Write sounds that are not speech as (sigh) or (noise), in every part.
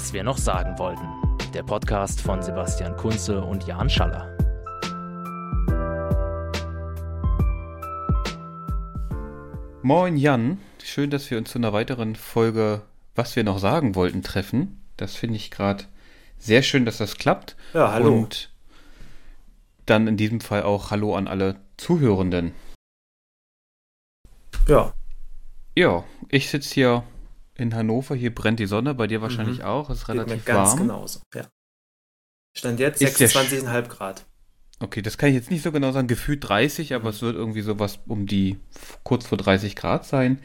Was wir noch sagen wollten. Der Podcast von Sebastian Kunze und Jan Schaller. Moin Jan, schön, dass wir uns zu einer weiteren Folge Was wir noch sagen wollten treffen. Das finde ich gerade sehr schön, dass das klappt. Ja, hallo. Und dann in diesem Fall auch Hallo an alle Zuhörenden. Ja. Ja, ich sitze hier in Hannover, hier brennt die Sonne, bei dir wahrscheinlich Mhm. auch, ist relativ ganz warm. genauso. Ja. Stand jetzt Ist der 26,5 Grad. Okay, das kann ich jetzt nicht so genau sagen, gefühlt 30, aber Mhm. es wird irgendwie sowas um die kurz vor 30 Grad sein.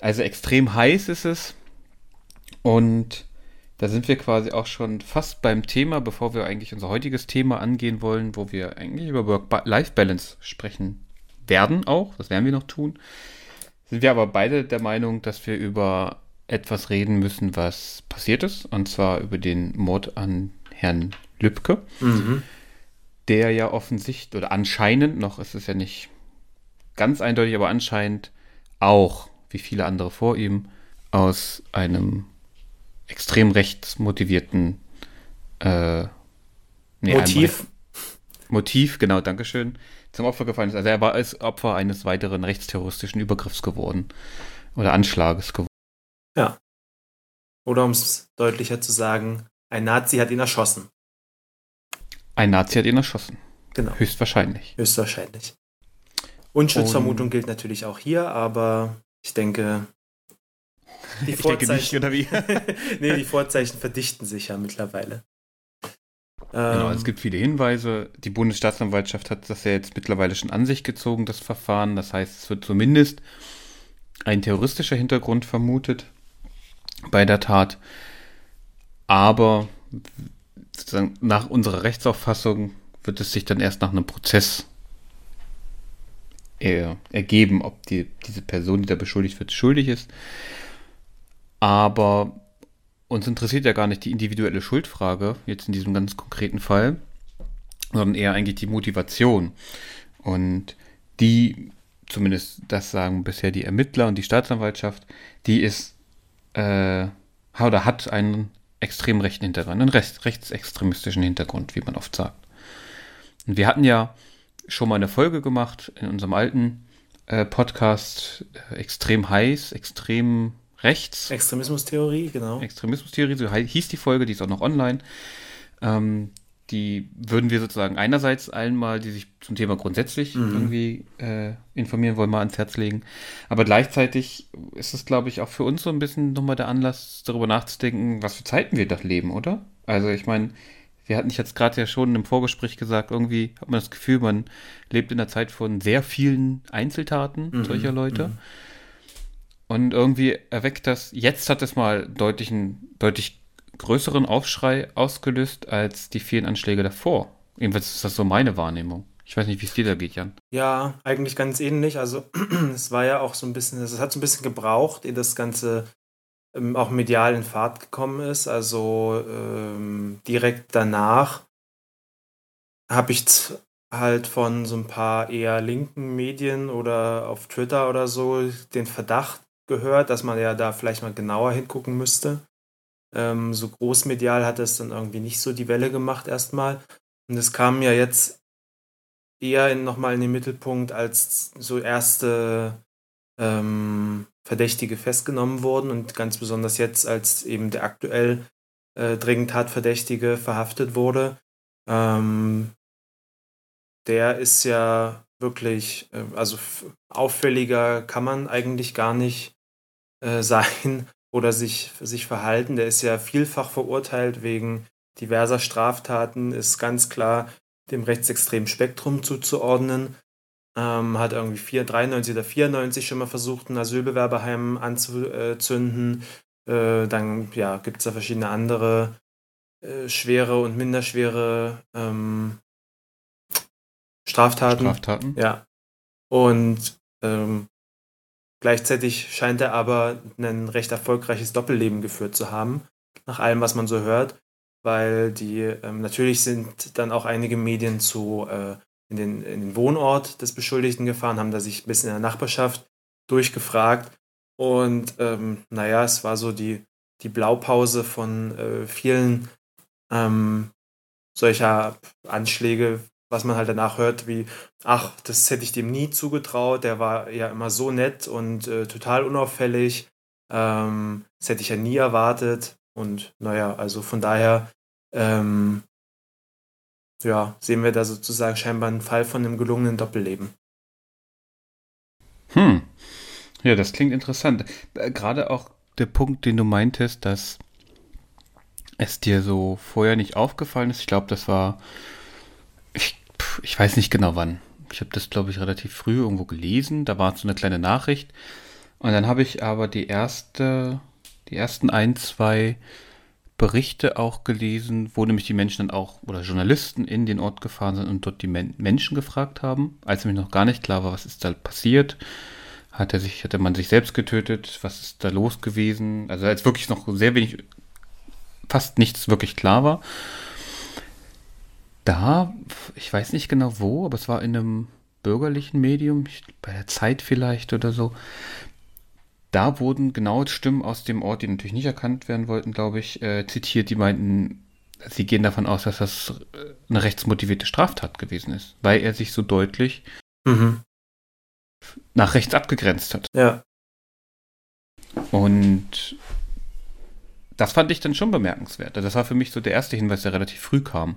Also extrem heiß ist es. Und da sind wir quasi auch schon fast beim Thema, bevor wir eigentlich unser heutiges Thema angehen wollen, wo wir eigentlich über Work-Life-Balance sprechen werden auch. Das werden wir noch tun. Sind wir aber beide der Meinung, dass wir über etwas reden müssen, was passiert ist. Und zwar über den Mord an Herrn Lübcke Mhm. der ja offensichtlich oder anscheinend noch, es ist ja nicht ganz eindeutig, aber anscheinend auch, wie viele andere vor ihm, aus einem extrem rechtsmotivierten äh, nee, Motiv. Motiv, genau, Dankeschön, zum Opfer gefallen ist. Also er war als Opfer eines weiteren rechtsterroristischen Übergriffs geworden oder Anschlages geworden. Oder um es deutlicher zu sagen, ein Nazi hat ihn erschossen. Ein Nazi hat ihn erschossen, Genau. höchstwahrscheinlich. Höchstwahrscheinlich. Unschuldsvermutung gilt natürlich auch hier, aber ich denke, die (laughs) Ich denke nicht, Vorzeichen, oder wie? (laughs) nee, die Vorzeichen verdichten sich ja mittlerweile. Genau, Ähm, es gibt viele Hinweise. Die Bundesstaatsanwaltschaft hat das ja jetzt mittlerweile schon an sich gezogen, das Verfahren. Das heißt, es wird zumindest ein terroristischer Hintergrund vermutet bei der Tat. Aber sozusagen nach unserer Rechtsauffassung wird es sich dann erst nach einem Prozess er, ergeben, ob die, diese Person, die da beschuldigt wird, schuldig ist. Aber uns interessiert ja gar nicht die individuelle Schuldfrage, jetzt in diesem ganz konkreten Fall, sondern eher eigentlich die Motivation. Und die, zumindest das sagen bisher die Ermittler und die Staatsanwaltschaft, die ist äh, oder hat einen extrem rechten Hintergrund, einen rechts, rechtsextremistischen Hintergrund, wie man oft sagt. Und wir hatten ja schon mal eine Folge gemacht in unserem alten äh, Podcast, äh, extrem heiß, extrem rechts. Extremismustheorie, genau. Extremismustheorie, so hieß die Folge, die ist auch noch online. Ähm, die würden wir sozusagen einerseits allen mal, die sich zum Thema grundsätzlich Mhm. irgendwie äh, informieren wollen, mal ans Herz legen. Aber gleichzeitig ist es, glaube ich, auch für uns so ein bisschen nochmal der Anlass, darüber nachzudenken, was für Zeiten wir doch leben, oder? Also ich meine, wir hatten jetzt gerade ja schon im Vorgespräch gesagt, irgendwie hat man das Gefühl, man lebt in einer Zeit von sehr vielen Einzeltaten Mhm, solcher Leute. mhm. Und irgendwie erweckt das, jetzt hat es mal deutlich einen deutlich größeren Aufschrei ausgelöst als die vielen Anschläge davor. Jedenfalls ist das so meine Wahrnehmung. Ich weiß nicht, wie es dir da geht, Jan. Ja, eigentlich ganz ähnlich. Also (clears throat) es war ja auch so ein bisschen, es hat so ein bisschen gebraucht, ehe das Ganze ähm, auch medial in Fahrt gekommen ist. Also ähm, direkt danach habe ich halt von so ein paar eher linken Medien oder auf Twitter oder so den Verdacht gehört, dass man ja da vielleicht mal genauer hingucken müsste. Ähm, so großmedial hat es dann irgendwie nicht so die Welle gemacht erstmal. Und es kam ja jetzt eher nochmal in den Mittelpunkt, als so erste ähm, Verdächtige festgenommen wurden und ganz besonders jetzt, als eben der aktuell äh, dringend Tatverdächtige verhaftet wurde. Ähm, der ist ja wirklich, äh, also auffälliger kann man eigentlich gar nicht äh, (laughs) sein oder sich, sich verhalten. Der ist ja vielfach verurteilt wegen diverser Straftaten, ist ganz klar dem rechtsextremen Spektrum zuzuordnen. Ähm, hat irgendwie 4, 93 oder 94 schon mal versucht, ein Asylbewerberheim anzuzünden. Äh, dann ja, gibt es da verschiedene andere äh, schwere und minderschwere ähm, Straftaten. Straftaten? Ja. Und ähm, gleichzeitig scheint er aber ein recht erfolgreiches Doppelleben geführt zu haben, nach allem, was man so hört, weil die, ähm, natürlich sind dann auch einige Medien zu, äh, in, den, in den Wohnort des Beschuldigten gefahren, haben da sich ein bisschen in der Nachbarschaft durchgefragt und ähm, naja, es war so die die Blaupause von äh, vielen ähm, solcher Anschläge, was man halt danach hört, wie, ach, das hätte ich dem nie zugetraut, der war ja immer so nett und äh, total unauffällig, ähm, das hätte ich ja nie erwartet. Und naja, also von daher, ähm, ja, sehen wir da sozusagen scheinbar einen Fall von einem gelungenen Doppelleben. Hm. Ja, das klingt interessant. Äh, gerade auch der Punkt, den du meintest, dass es dir so vorher nicht aufgefallen ist. Ich glaube, das war, ich, weiß nicht genau wann. Ich habe das, glaube ich, relativ früh irgendwo gelesen. Da war so eine kleine Nachricht. Und dann habe ich aber die erste, die ersten ein, zwei Berichte auch gelesen, wo nämlich die Menschen dann auch oder Journalisten in den Ort gefahren sind und dort die Men Menschen gefragt haben, als nämlich noch gar nicht klar war, was ist da passiert. Hat er sich, hatte man sich selbst getötet? Was ist da los gewesen? Also als wirklich noch sehr wenig, fast nichts wirklich klar war. Da, ich weiß nicht genau wo, aber es war in einem bürgerlichen Medium, bei der Zeit vielleicht oder so, da wurden genau Stimmen aus dem Ort, die natürlich nicht erkannt werden wollten, glaube ich, äh, zitiert, die meinten, sie gehen davon aus, dass das äh, eine rechtsmotivierte Straftat gewesen ist, weil er sich so deutlich mhm. nach rechts abgegrenzt hat. Ja. Und das fand ich dann schon bemerkenswert. Das war für mich so der erste Hinweis, der relativ früh kam.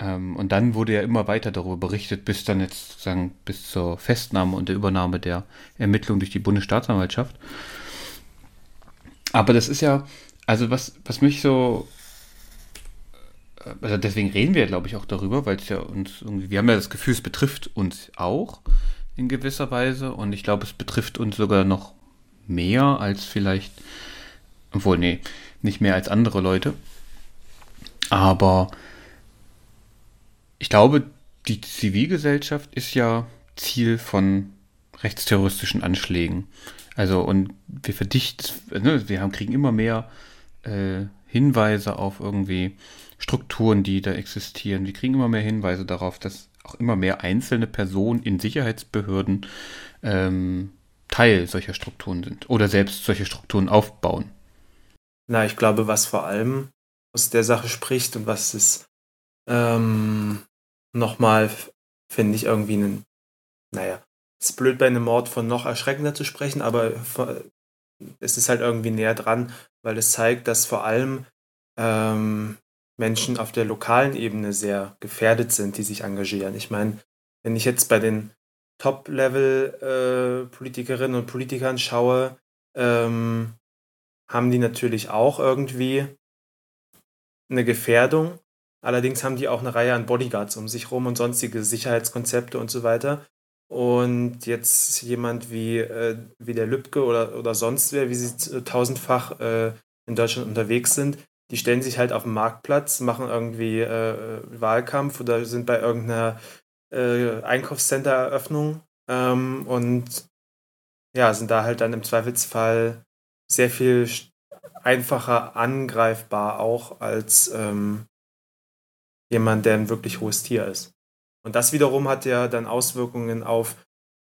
Ähm, und dann wurde ja immer weiter darüber berichtet, bis dann jetzt sozusagen bis zur Festnahme und der Übernahme der Ermittlung durch die Bundesstaatsanwaltschaft. Aber das ist ja, also was, was mich so, äh, also deswegen reden wir, glaube ich, auch darüber, weil es ja uns irgendwie, wir haben ja das Gefühl, es betrifft uns auch in gewisser Weise und ich glaube, es betrifft uns sogar noch mehr als vielleicht, obwohl, nee, nicht mehr als andere Leute. Aber ich glaube, die Zivilgesellschaft ist ja Ziel von rechtsterroristischen Anschlägen. Also, und wir verdichten, ne, wir haben, kriegen immer mehr äh, Hinweise auf irgendwie Strukturen, die da existieren. Wir kriegen immer mehr Hinweise darauf, dass auch immer mehr einzelne Personen in Sicherheitsbehörden ähm, Teil solcher Strukturen sind oder selbst solche Strukturen aufbauen. Na, ich glaube, was vor allem aus der Sache spricht und was es ähm, nochmal, finde ich, irgendwie einen, naja, es ist blöd bei einem Mord von noch erschreckender zu sprechen, aber es ist halt irgendwie näher dran, weil es zeigt, dass vor allem ähm, Menschen auf der lokalen Ebene sehr gefährdet sind, die sich engagieren. Ich meine, wenn ich jetzt bei den Top-Level-Politikerinnen äh, und Politikern schaue, ähm, haben die natürlich auch irgendwie eine Gefährdung, Allerdings haben die auch eine Reihe an Bodyguards um sich rum und sonstige Sicherheitskonzepte und so weiter. Und jetzt jemand wie, äh, wie der Lübcke oder, oder sonst wer, wie sie tausendfach äh, in Deutschland unterwegs sind, die stellen sich halt auf den Marktplatz, machen irgendwie äh, Wahlkampf oder sind bei irgendeiner äh, Einkaufscenter-Eröffnung ähm, und ja, sind da halt dann im Zweifelsfall sehr viel einfacher angreifbar auch als ähm, jemand, der ein wirklich hohes Tier ist. Und das wiederum hat ja dann Auswirkungen auf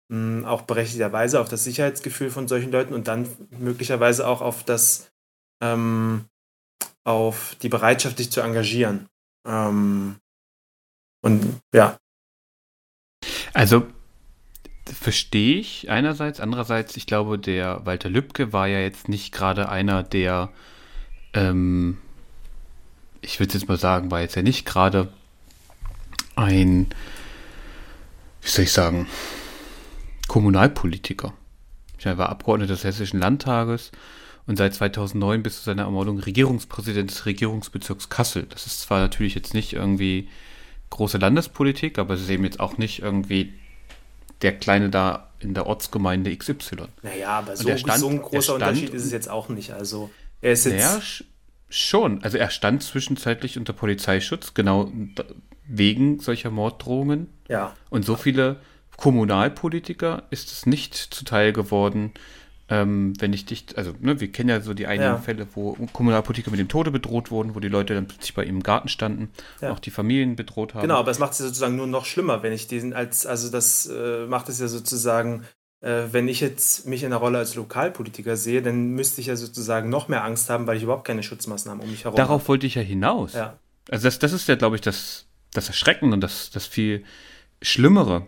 mh, hm, auch berechtigterweise auf das Sicherheitsgefühl von solchen Leuten und dann möglicherweise auch auf das ähm, auf die Bereitschaft, sich zu engagieren. Ähm, und ja. Also verstehe ich einerseits, andererseits, ich glaube, der Walter Lübcke war ja jetzt nicht gerade einer, der ähm, ich würde jetzt mal sagen, war jetzt ja nicht gerade ein, wie soll ich sagen, Kommunalpolitiker. Er war Abgeordneter des Hessischen Landtages und seit 2009 bis zu seiner Ermordung Regierungspräsident des Regierungsbezirks Kassel. Das ist zwar natürlich jetzt nicht irgendwie große Landespolitik, aber es ist eben jetzt auch nicht irgendwie der Kleine da in der Ortsgemeinde XY. Naja, aber so, stand, so ein großer stand, Unterschied ist es jetzt auch nicht. Also er ist jetzt. Schon. Also er stand zwischenzeitlich unter Polizeischutz, genau wegen solcher Morddrohungen. Ja. Und so viele Kommunalpolitiker ist es nicht zuteil geworden, ähm, wenn ich dich, also ne, wir kennen ja so die einigen ja. Fälle, wo Kommunalpolitiker mit dem Tode bedroht wurden, wo die Leute dann plötzlich bei ihm im Garten standen, ja. auch die Familien bedroht haben. Genau, aber es macht es ja sozusagen nur noch schlimmer, wenn ich diesen als, also das äh, macht es ja sozusagen wenn ich jetzt mich in der Rolle als Lokalpolitiker sehe, dann müsste ich ja sozusagen noch mehr Angst haben, weil ich überhaupt keine Schutzmaßnahmen um mich herum Darauf habe. wollte ich ja hinaus. Ja. Also das, das ist ja, glaube ich, das, das Erschreckende und das, das viel Schlimmere.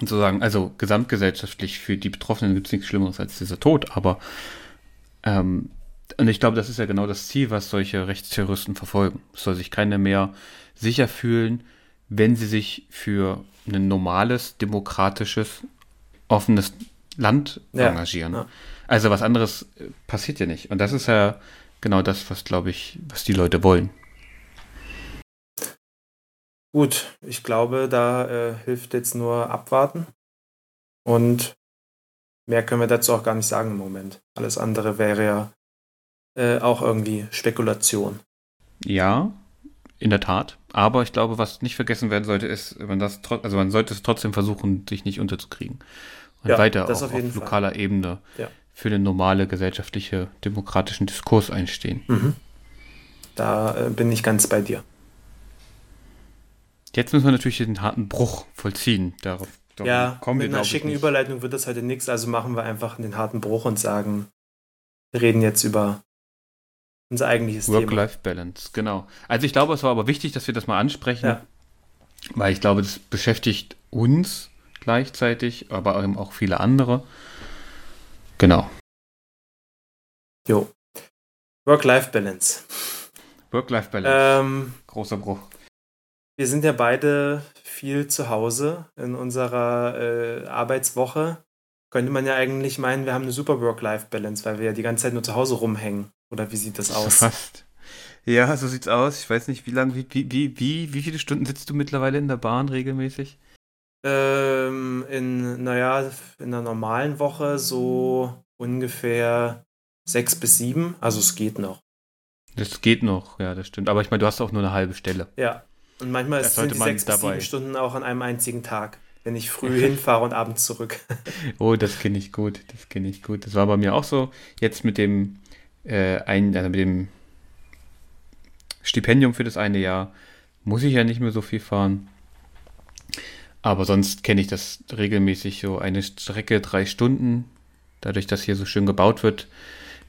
Sozusagen, also gesamtgesellschaftlich für die Betroffenen gibt es nichts Schlimmeres als dieser Tod, aber ähm, und ich glaube, das ist ja genau das Ziel, was solche Rechtsterroristen verfolgen. Es soll sich keiner mehr sicher fühlen, wenn sie sich für ein normales, demokratisches, offenes Land Ja, engagieren. ja. Also was anderes äh, passiert ja nicht. Und das ist ja genau das, was, glaube ich, was die Leute wollen. Gut, ich glaube, da äh, hilft jetzt nur abwarten. Und mehr können wir dazu auch gar nicht sagen im Moment. Alles andere wäre ja äh, auch irgendwie Spekulation. Ja, in der Tat. Aber ich glaube, was nicht vergessen werden sollte, ist, man das also man sollte es trotzdem versuchen, sich nicht unterzukriegen. Und Ja, weiter auch auf auf Fall. lokaler Ebene Ja. für den normale gesellschaftliche, demokratischen Diskurs einstehen. Mhm. Da äh, bin ich ganz bei dir. Jetzt müssen wir natürlich den harten Bruch vollziehen. Darauf, Ja, kommen wir, mit einer glaube ich, schicken. Überleitung wird das heute nichts, also machen wir einfach den harten Bruch und sagen, wir reden jetzt über unser eigentliches Thema. Work-Life-Balance, genau. Also ich glaube, es war aber wichtig, dass wir das mal ansprechen, Ja. weil ich glaube, das beschäftigt uns gleichzeitig, aber eben auch viele andere. Genau. Jo. Work-Life-Balance. Work-Life-Balance, Ähm, großer Bruch. wir sind ja beide viel zu Hause in unserer äh, Arbeitswoche. Könnte man ja eigentlich meinen, wir haben eine super Work-Life-Balance, weil wir ja die ganze Zeit nur zu Hause rumhängen. Oder wie sieht das aus? Fast. Ja, so sieht's aus. Ich weiß nicht, wie lange, wie, wie, wie, wie, wie viele Stunden sitzt du mittlerweile in der Bahn regelmäßig? Ähm, in, naja, in einer normalen Woche so ungefähr sechs bis sieben. Also es geht noch. Das geht noch, ja, das stimmt. Aber ich meine, du hast auch nur eine halbe Stelle. Ja. Und manchmal Da ist- sollte sind die sechs bis sieben Stunden auch an einem einzigen Tag, wenn ich früh (laughs) hinfahre und abends zurück. Oh, das kenne ich gut, das kenne ich gut. Das war bei mir auch so. Jetzt mit dem äh, ein, also mit dem Stipendium für das eine Jahr muss ich ja nicht mehr so viel fahren. Aber sonst kenne ich das regelmäßig so eine Strecke drei Stunden. Dadurch, dass hier so schön gebaut wird,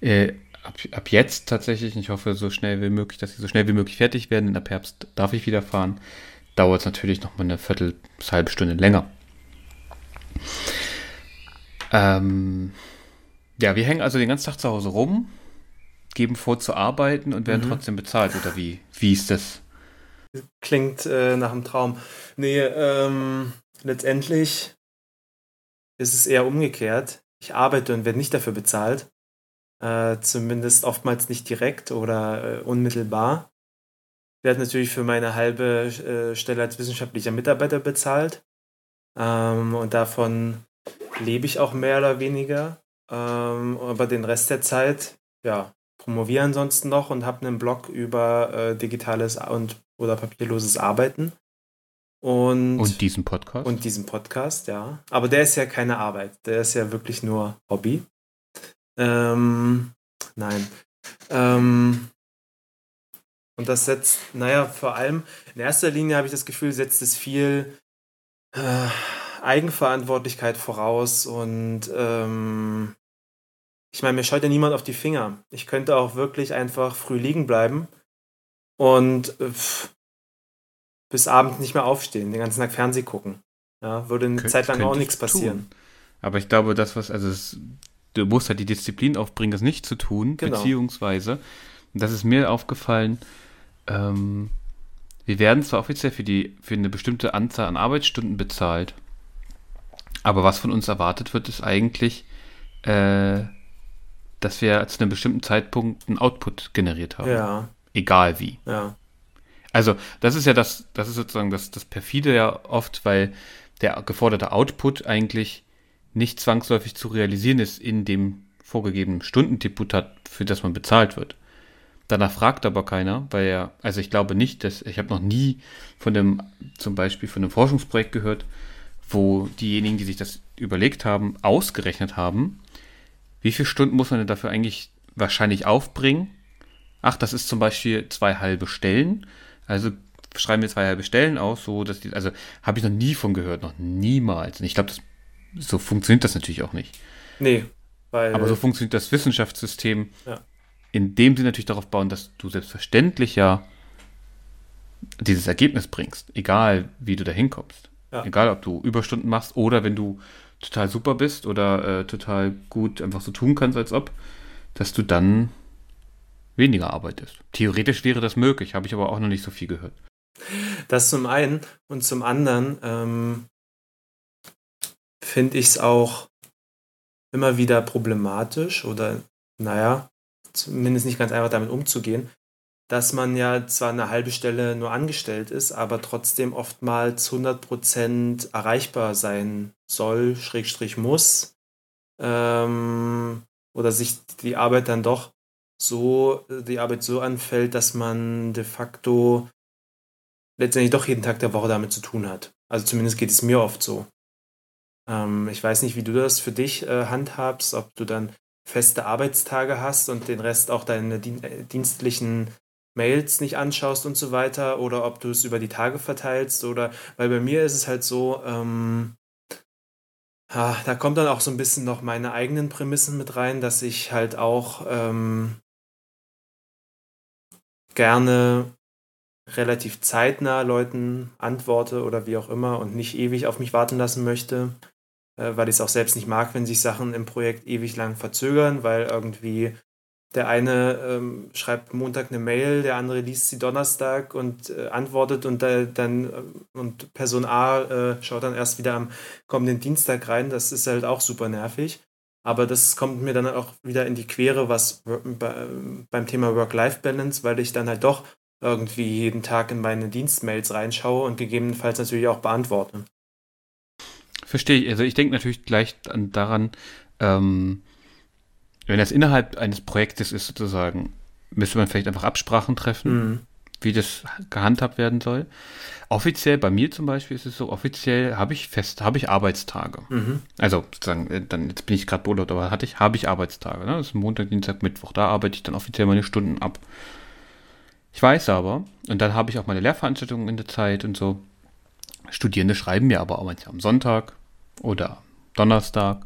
äh, ab, ab jetzt tatsächlich, ich hoffe so schnell wie möglich, dass sie so schnell wie möglich fertig werden. In ab Herbst darf ich wieder fahren. Dauert es natürlich noch mal eine Viertel bis halbe Stunde länger. Ähm, ja, wir hängen also den ganzen Tag zu Hause rum, geben vor zu arbeiten und werden Mhm. trotzdem bezahlt, oder wie? Wie ist das? Klingt äh, nach einem Traum. Nee, ähm, letztendlich ist es eher umgekehrt. Ich arbeite und werde nicht dafür bezahlt. Äh, zumindest oftmals nicht direkt oder äh, unmittelbar. Ich werde natürlich für meine halbe äh, Stelle als wissenschaftlicher Mitarbeiter bezahlt. Ähm, und davon lebe ich auch mehr oder weniger. Ähm, aber den Rest der Zeit, ja, promoviere ansonsten noch und habe einen Blog über äh, digitales und oder papierloses Arbeiten. Und, Und diesen Podcast? und diesen Podcast, ja. Aber der ist ja keine Arbeit. Der ist ja wirklich nur Hobby. Ähm, nein. Ähm, und das setzt, naja, vor allem in erster Linie habe ich das Gefühl, setzt es viel äh, Eigenverantwortlichkeit voraus und ähm, ich meine, mir schaut ja niemand auf die Finger. Ich könnte auch wirklich einfach früh liegen bleiben und äh, pff, bis Abend nicht mehr aufstehen, den ganzen Tag Fernseh gucken. Ja, würde eine Kön- Zeit lang auch nichts passieren. tun. Aber ich glaube, das, was, also es, du musst halt die Disziplin aufbringen, das nicht zu tun, Genau. beziehungsweise, und das ist mir aufgefallen, ähm, wir werden zwar offiziell für, die, für eine bestimmte Anzahl an Arbeitsstunden bezahlt, aber was von uns erwartet wird, ist eigentlich, äh, dass wir zu einem bestimmten Zeitpunkt einen Output generiert haben. Ja, Egal wie. ja. Also, das ist ja das, das ist sozusagen das, das perfide ja oft, weil der geforderte Output eigentlich nicht zwangsläufig zu realisieren ist in dem vorgegebenen Stundendeputat, für das man bezahlt wird. Danach fragt aber keiner, weil er, also ich glaube nicht, dass, ich habe noch nie von dem, zum Beispiel von einem Forschungsprojekt gehört, wo diejenigen, die sich das überlegt haben, ausgerechnet haben, wie viele Stunden muss man denn dafür eigentlich wahrscheinlich aufbringen? Ach, das ist zum Beispiel zwei halbe Stellen. Also schreiben wir zwei halbe Stellen aus, so dass die, also habe ich noch nie von gehört, noch niemals. Und ich glaube, so funktioniert das natürlich auch nicht. Nee, weil. Aber so funktioniert das Wissenschaftssystem, Ja. indem sie natürlich darauf bauen, dass du selbstverständlich ja dieses Ergebnis bringst, egal wie du da hinkommst. Ja. Egal, ob du Überstunden machst oder wenn du total super bist oder äh, total gut einfach so tun kannst, als ob, dass du dann weniger arbeitest. Theoretisch wäre das möglich, habe ich aber auch noch nicht so viel gehört. Das zum einen und zum anderen ähm, finde ich es auch immer wieder problematisch oder naja, zumindest nicht ganz einfach damit umzugehen, dass man ja zwar eine halbe Stelle nur angestellt ist, aber trotzdem oftmals 100% erreichbar sein soll, Schrägstrich muss, ähm, oder sich die Arbeit dann doch so, die Arbeit so anfällt, dass man de facto letztendlich doch jeden Tag der Woche damit zu tun hat. Also zumindest geht es mir oft so. Ähm, ich weiß nicht, wie du das für dich äh, handhabst, ob du dann feste Arbeitstage hast und den Rest auch deine dien äh, dienstlichen Mails nicht anschaust und so weiter, oder ob du es über die Tage verteilst, oder weil bei mir ist es halt so, ähm, ja, da kommt dann auch so ein bisschen noch meine eigenen Prämissen mit rein, dass ich halt auch ähm, gerne relativ zeitnah Leuten antworte oder wie auch immer und nicht ewig auf mich warten lassen möchte, äh, weil ich es auch selbst nicht mag, wenn sich Sachen im Projekt ewig lang verzögern, weil irgendwie der eine ähm, schreibt Montag eine Mail, der andere liest sie Donnerstag und äh, antwortet und äh, dann und Person A äh, schaut dann erst wieder am kommenden Dienstag rein. Das ist halt auch super nervig. Aber das kommt mir dann auch wieder in die Quere, was bei, beim Thema Work-Life-Balance, weil ich dann halt doch irgendwie jeden Tag in meine Dienstmails reinschaue und gegebenenfalls natürlich auch beantworte. Verstehe ich. Also ich denke natürlich gleich an, daran, ähm, wenn das innerhalb eines Projektes ist sozusagen, müsste man vielleicht einfach Absprachen treffen, Mhm. Wie das gehandhabt werden soll. Offiziell, bei mir zum Beispiel ist es so, offiziell habe ich fest, habe ich Arbeitstage. Mhm. Also sozusagen, äh, dann jetzt bin ich gerade Urlaub, aber hatte ich, habe ich Arbeitstage. Ne? Das ist Montag, Dienstag, Mittwoch. Da arbeite ich dann offiziell meine Stunden ab. Ich weiß aber, und dann habe ich auch meine Lehrveranstaltungen in der Zeit und so. Studierende schreiben mir aber auch manchmal am Sonntag oder Donnerstag.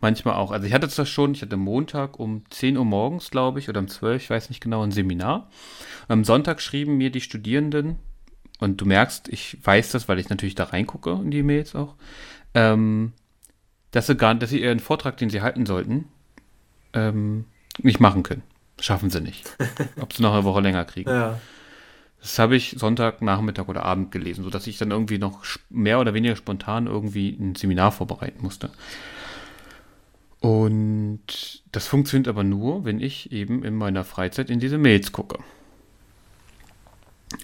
Manchmal auch. Also ich hatte das schon, ich hatte Montag um 10 Uhr morgens, glaube ich, oder um 12, ich weiß nicht genau, ein Seminar. Und am Sonntag schrieben mir die Studierenden, und du merkst, ich weiß das, weil ich natürlich da reingucke in die Mails auch, ähm, dass sie gar dass sie ihren Vortrag, den sie halten sollten, ähm, nicht machen können. Schaffen sie nicht. (laughs) Ob sie noch eine Woche länger kriegen. Ja. Das habe ich Sonntag, Nachmittag oder Abend gelesen, sodass ich dann irgendwie noch mehr oder weniger spontan irgendwie ein Seminar vorbereiten musste. Und das funktioniert aber nur, wenn ich eben in meiner Freizeit in diese Mails gucke.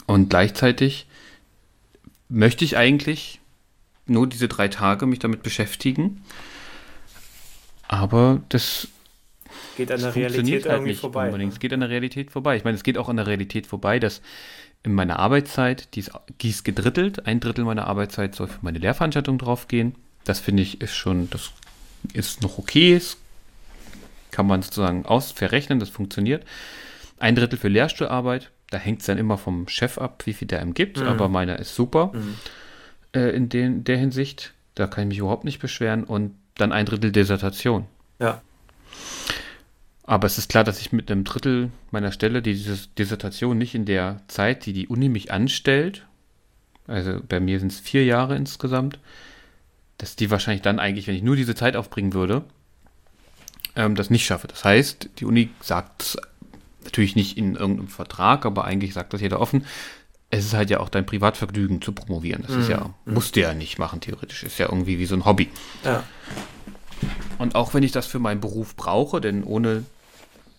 Und gleichzeitig möchte ich eigentlich nur diese drei Tage mich damit beschäftigen. Aber das Geht an der Realität halt nicht vorbei. unbedingt. Es geht an der Realität vorbei. Ich meine, es geht auch an der Realität vorbei, dass in meiner Arbeitszeit, die ist, die ist gedrittelt, ein Drittel meiner Arbeitszeit soll für meine Lehrveranstaltung draufgehen. Das finde ich ist schon, das ist noch okay, das kann man sozusagen aus verrechnen, das funktioniert. Ein Drittel für Lehrstuhlarbeit, da hängt es dann immer vom Chef ab, wie viel der ihm gibt, Mhm. aber meiner ist super Mhm. äh, in den, der Hinsicht. Da kann ich mich überhaupt nicht beschweren. Und dann ein Drittel Dissertation. Ja. Aber es ist klar, dass ich mit einem Drittel meiner Stelle diese Dissertation nicht in der Zeit, die die Uni mich anstellt, also bei mir sind es vier Jahre insgesamt, dass die wahrscheinlich dann eigentlich, wenn ich nur diese Zeit aufbringen würde, ähm, das nicht schaffe. Das heißt, die Uni sagt es natürlich nicht in irgendeinem Vertrag, aber eigentlich sagt das jeder offen. Es ist halt ja auch dein Privatvergnügen zu promovieren. Das ist Mhm. ja, musst du ja nicht machen, theoretisch. Ist ja irgendwie wie so ein Hobby. Ja. Und auch wenn ich das für meinen Beruf brauche, denn ohne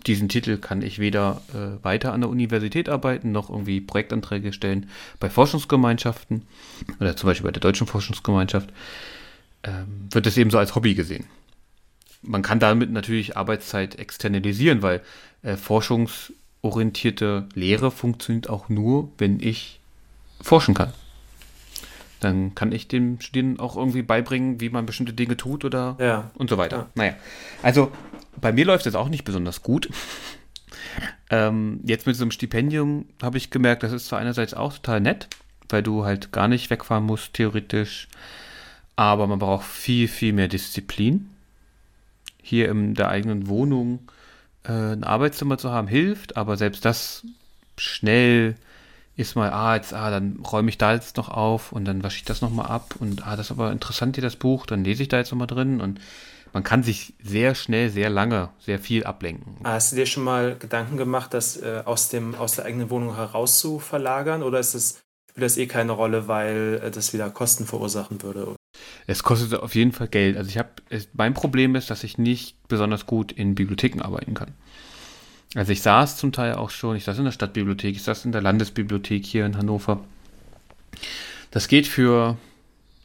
diesen Titel kann ich weder äh, weiter an der Universität arbeiten, noch irgendwie Projektanträge stellen bei Forschungsgemeinschaften oder zum Beispiel bei der Deutschen Forschungsgemeinschaft, ähm, wird es eben so als Hobby gesehen. Man kann damit natürlich Arbeitszeit externalisieren, weil äh, forschungsorientierte Lehre funktioniert auch nur, wenn ich forschen kann. Dann kann ich dem Studierenden auch irgendwie beibringen, wie man bestimmte Dinge tut oder Ja. und so weiter. Ja. Naja, also bei mir läuft es auch nicht besonders gut. (laughs) ähm, jetzt mit so einem Stipendium habe ich gemerkt, das ist zwar einerseits auch total nett, weil du halt gar nicht wegfahren musst, theoretisch. Aber man braucht viel, viel mehr Disziplin. Hier in der eigenen Wohnung äh, ein Arbeitszimmer zu haben, hilft, aber selbst das schnell ist mal, ah, jetzt, ah, dann räume ich da jetzt noch auf und dann wasche ich das nochmal ab und ah, das ist aber interessant hier, das Buch, dann lese ich da jetzt nochmal drin und man kann sich sehr schnell, sehr lange, sehr viel ablenken. Hast du dir schon mal Gedanken gemacht, das äh, aus, dem, aus der eigenen Wohnung heraus zu verlagern oder ist das, spielt das eh keine Rolle, weil äh, das wieder Kosten verursachen würde? Es kostet auf jeden Fall Geld. Also ich habe, mein Problem ist, dass ich nicht besonders gut in Bibliotheken arbeiten kann. Also ich saß zum Teil auch schon, ich saß in der Stadtbibliothek, ich saß in der Landesbibliothek hier in Hannover. Das geht für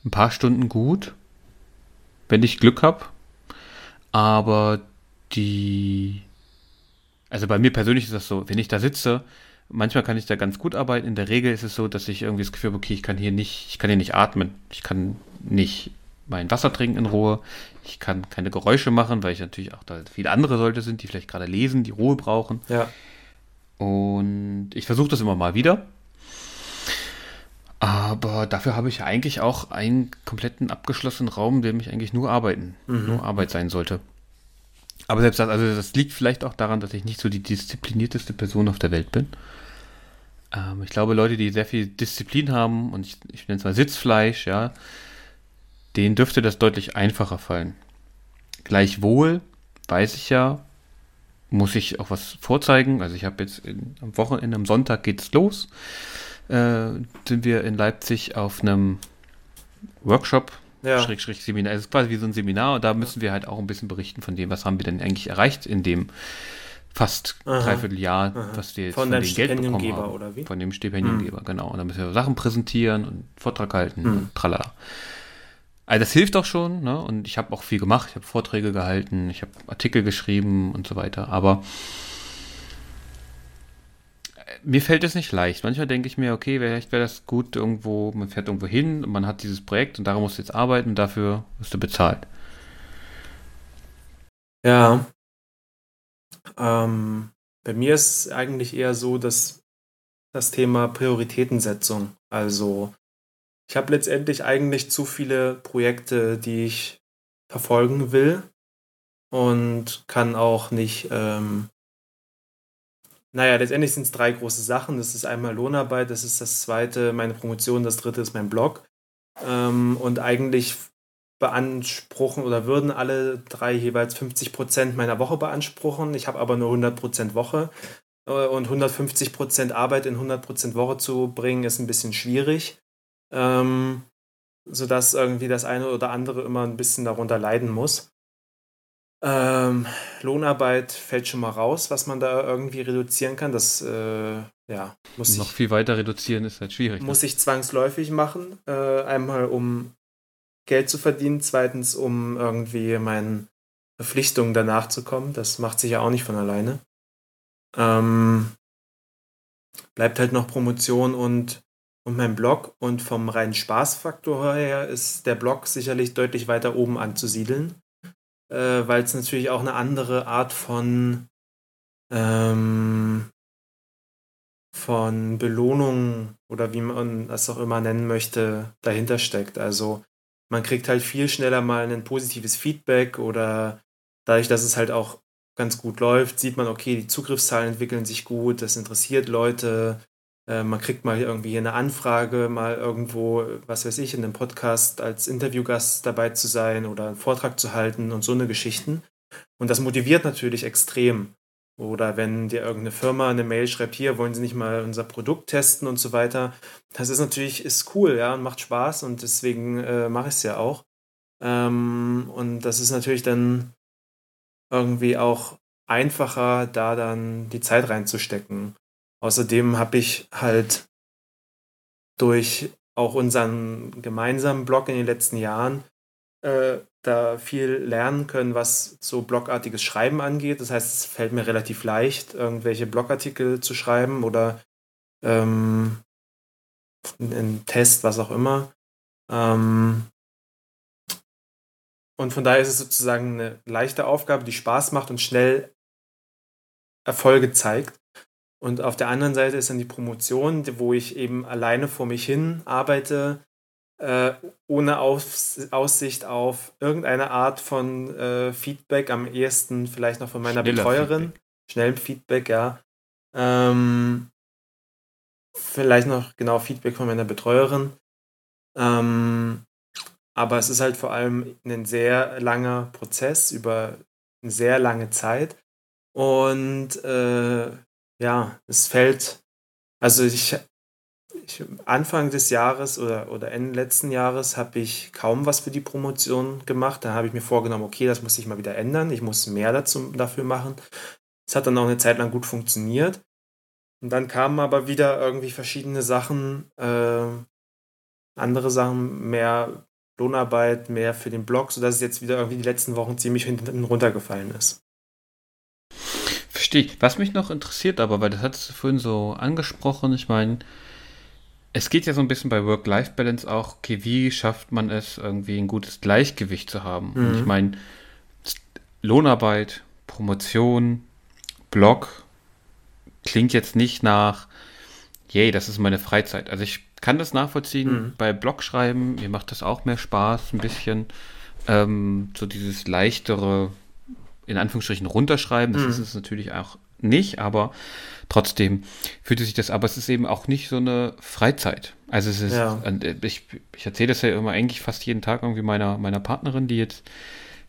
ein paar Stunden gut, wenn ich Glück habe. Aber die, also bei mir persönlich ist das so, wenn ich da sitze, manchmal kann ich da ganz gut arbeiten. In der Regel ist es so, dass ich irgendwie das Gefühl habe, okay, ich kann hier nicht, ich kann hier nicht atmen. Ich kann nicht mein Wasser trinken in Ruhe. Ich kann keine Geräusche machen, weil ich natürlich auch da viele andere Leute sind, die vielleicht gerade lesen, die Ruhe brauchen. Ja. Und ich versuche das immer mal wieder. Aber dafür habe ich eigentlich auch einen kompletten abgeschlossenen Raum, in dem ich eigentlich nur arbeiten, mhm. nur Arbeit sein sollte. Aber selbst das, also das liegt vielleicht auch daran, dass ich nicht so die disziplinierteste Person auf der Welt bin. Ähm, ich glaube, Leute, die sehr viel Disziplin haben, und ich, ich nenne es mal Sitzfleisch, ja, denen dürfte das deutlich einfacher fallen. Gleichwohl weiß ich ja, muss ich auch was vorzeigen. Also ich habe jetzt in, am Wochenende, am Sonntag geht's los. Äh, sind wir in Leipzig auf einem Workshop, ja. Schräg, Schräg Seminar. Es ist quasi wie so ein Seminar und da müssen wir halt auch ein bisschen berichten von dem, was haben wir denn eigentlich erreicht in dem fast aha, dreiviertel Jahr, aha. was wir jetzt von, von dem Geld bekommen haben. Oder wie? Von dem Stipendiengeber, mhm. genau. Und dann müssen wir Sachen präsentieren und Vortrag halten mhm. und tralala. Also das hilft auch schon, ne? Und ich habe auch viel gemacht. Ich habe Vorträge gehalten, ich habe Artikel geschrieben und so weiter. Aber äh, mir fällt es nicht leicht. Manchmal denke ich mir, okay, vielleicht wäre das gut irgendwo, man fährt irgendwo hin und man hat dieses Projekt und daran musst du jetzt arbeiten und dafür wirst du bezahlt. Ja. Ähm, bei mir ist eigentlich eher so, dass das Thema Prioritätensetzung, also ich habe letztendlich eigentlich zu viele Projekte, die ich verfolgen will und kann auch nicht. Ähm, naja, letztendlich sind es drei große Sachen. Das ist einmal Lohnarbeit, das ist das zweite meine Promotion, das dritte ist mein Blog. Ähm, und eigentlich beanspruchen oder würden alle drei jeweils 50 Prozent meiner Woche beanspruchen. Ich habe aber nur 100 Prozent Woche. Äh, und 150 Prozent Arbeit in 100 Prozent Woche zu bringen, ist ein bisschen schwierig ähm, sodass irgendwie das eine oder andere immer ein bisschen darunter leiden muss. Ähm, Lohnarbeit fällt schon mal raus, was man da irgendwie reduzieren kann. Das äh, ja, muss Noch ich, viel weiter reduzieren ist halt schwierig. Ne? Muss ne? ich zwangsläufig machen. Äh, einmal um Geld zu verdienen, zweitens um irgendwie meinen Verpflichtungen danach zu kommen. Das macht sich ja auch nicht von alleine. Ähm, bleibt halt noch Promotion und und mein Blog. Und vom reinen Spaßfaktor her ist der Blog sicherlich deutlich weiter oben anzusiedeln, äh, weil es natürlich auch eine andere Art von, ähm, von Belohnung oder wie man das auch immer nennen möchte, dahinter steckt. Also man kriegt halt viel schneller mal ein positives Feedback oder dadurch, dass es halt auch ganz gut läuft, sieht man, okay, die Zugriffszahlen entwickeln sich gut, das interessiert Leute, äh, man kriegt mal irgendwie eine Anfrage, mal irgendwo, was weiß ich, in einem Podcast als Interviewgast dabei zu sein oder einen Vortrag zu halten und so eine Geschichten. Und das motiviert natürlich extrem. Oder wenn dir irgendeine Firma eine Mail schreibt, hier wollen sie nicht mal unser Produkt testen und so weiter. Das ist natürlich, ist cool, ja, und macht Spaß und deswegen äh, mache ich es ja auch. Ähm, und das ist natürlich dann irgendwie auch einfacher, da dann die Zeit reinzustecken. Außerdem habe ich halt durch auch unseren gemeinsamen Blog in den letzten Jahren äh, da viel lernen können, was so blogartiges Schreiben angeht. Das heißt, es fällt mir relativ leicht, irgendwelche Blogartikel zu schreiben oder ähm, einen Test, was auch immer. Ähm, und von daher ist es sozusagen eine leichte Aufgabe, die Spaß macht und schnell Erfolge zeigt. Und auf der anderen Seite ist dann die Promotion, wo ich eben alleine vor mich hin arbeite, äh, ohne Aus Aussicht auf irgendeine Art von äh, Feedback, am ehesten vielleicht noch von meiner Schneller Betreuerin. Feedback. Schnellem Feedback, ja. Ähm, vielleicht noch genau Feedback von meiner Betreuerin. Ähm, aber es ist halt vor allem ein sehr langer Prozess über eine sehr lange Zeit. Und äh, ja, es fällt, also ich, ich, Anfang des Jahres oder, oder Ende letzten Jahres habe ich kaum was für die Promotion gemacht. Da habe ich mir vorgenommen, okay, das muss ich mal wieder ändern. Ich muss mehr dazu, dafür machen. Es hat dann auch eine Zeit lang gut funktioniert. Und dann kamen aber wieder irgendwie verschiedene Sachen, äh, andere Sachen, mehr Lohnarbeit, mehr für den Blog, sodass es jetzt wieder irgendwie die letzten Wochen ziemlich hinten runtergefallen ist. Verstehe ich. Was mich noch interessiert aber, weil das hattest du vorhin so angesprochen, ich meine, es geht ja so ein bisschen bei Work-Life-Balance auch, okay, wie schafft man es, irgendwie ein gutes Gleichgewicht zu haben? Mhm. Und ich meine, Lohnarbeit, Promotion, Blog klingt jetzt nicht nach, yay, das ist meine Freizeit. Also ich kann das nachvollziehen mhm. bei Blogschreiben, mir macht das auch mehr Spaß, ein bisschen ähm, so dieses leichtere, in Anführungsstrichen runterschreiben, das mhm. ist es natürlich auch nicht, aber trotzdem fühlt sich das, aber es ist eben auch nicht so eine Freizeit. Also es ist, ja. ich, ich erzähle das ja immer eigentlich fast jeden Tag irgendwie meiner, meiner Partnerin, die jetzt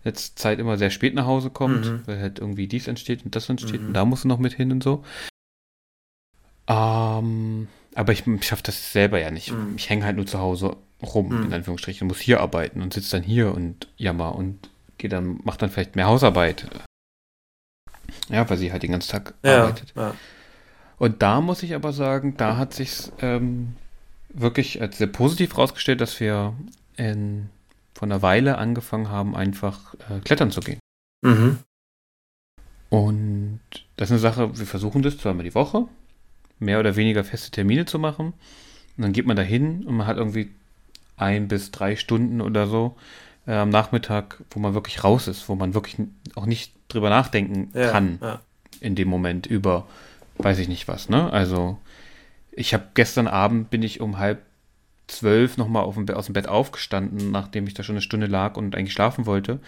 letzte Zeit immer sehr spät nach Hause kommt, mhm. weil halt irgendwie dies entsteht und das entsteht mhm. und da muss sie noch mit hin und so. Ähm, aber ich, ich schaffe das selber ja nicht. Mhm. Ich hänge halt nur zu Hause rum, mhm. in Anführungsstrichen, und muss hier arbeiten und sitze dann hier und jammer und gehe dann, macht dann vielleicht mehr Hausarbeit. Ja, weil sie halt den ganzen Tag ja, arbeitet. Ja. Und da muss ich aber sagen, da hat sich ähm, wirklich als sehr positiv rausgestellt, dass wir in, vor einer Weile angefangen haben, einfach äh, klettern zu gehen. Mhm. Und das ist eine Sache, wir versuchen das zweimal die Woche mehr oder weniger feste Termine zu machen. Und dann geht man da hin und man hat irgendwie ein bis drei Stunden oder so äh, am Nachmittag, wo man wirklich raus ist, wo man wirklich auch nicht drüber nachdenken ja, kann ja. in dem Moment über, weiß ich nicht was, ne? Also ich habe gestern Abend bin ich um halb zwölf nochmal aus dem Bett aufgestanden, nachdem ich da schon eine Stunde lag und eigentlich schlafen wollte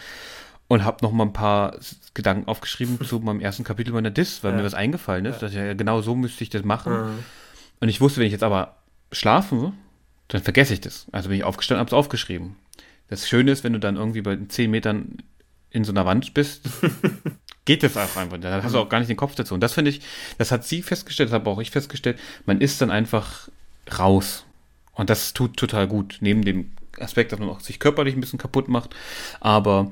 und habe noch mal ein paar Gedanken aufgeschrieben (laughs) zu meinem ersten Kapitel meiner Dis, weil ja. mir was eingefallen ist. Ja. Dass ja genau so müsste ich das machen. Mhm. Und ich wusste, wenn ich jetzt aber schlafe, dann vergesse ich das. Also bin ich aufgestanden, habe es aufgeschrieben. Das Schöne ist, wenn du dann irgendwie bei 10 Metern in so einer Wand bist, (laughs) geht das auch einfach. Da hast du auch gar nicht den Kopf dazu. Und das finde ich, das hat sie festgestellt, das habe auch ich festgestellt, man ist dann einfach raus. Und das tut total gut. Neben dem Aspekt, dass man auch sich körperlich ein bisschen kaputt macht. Aber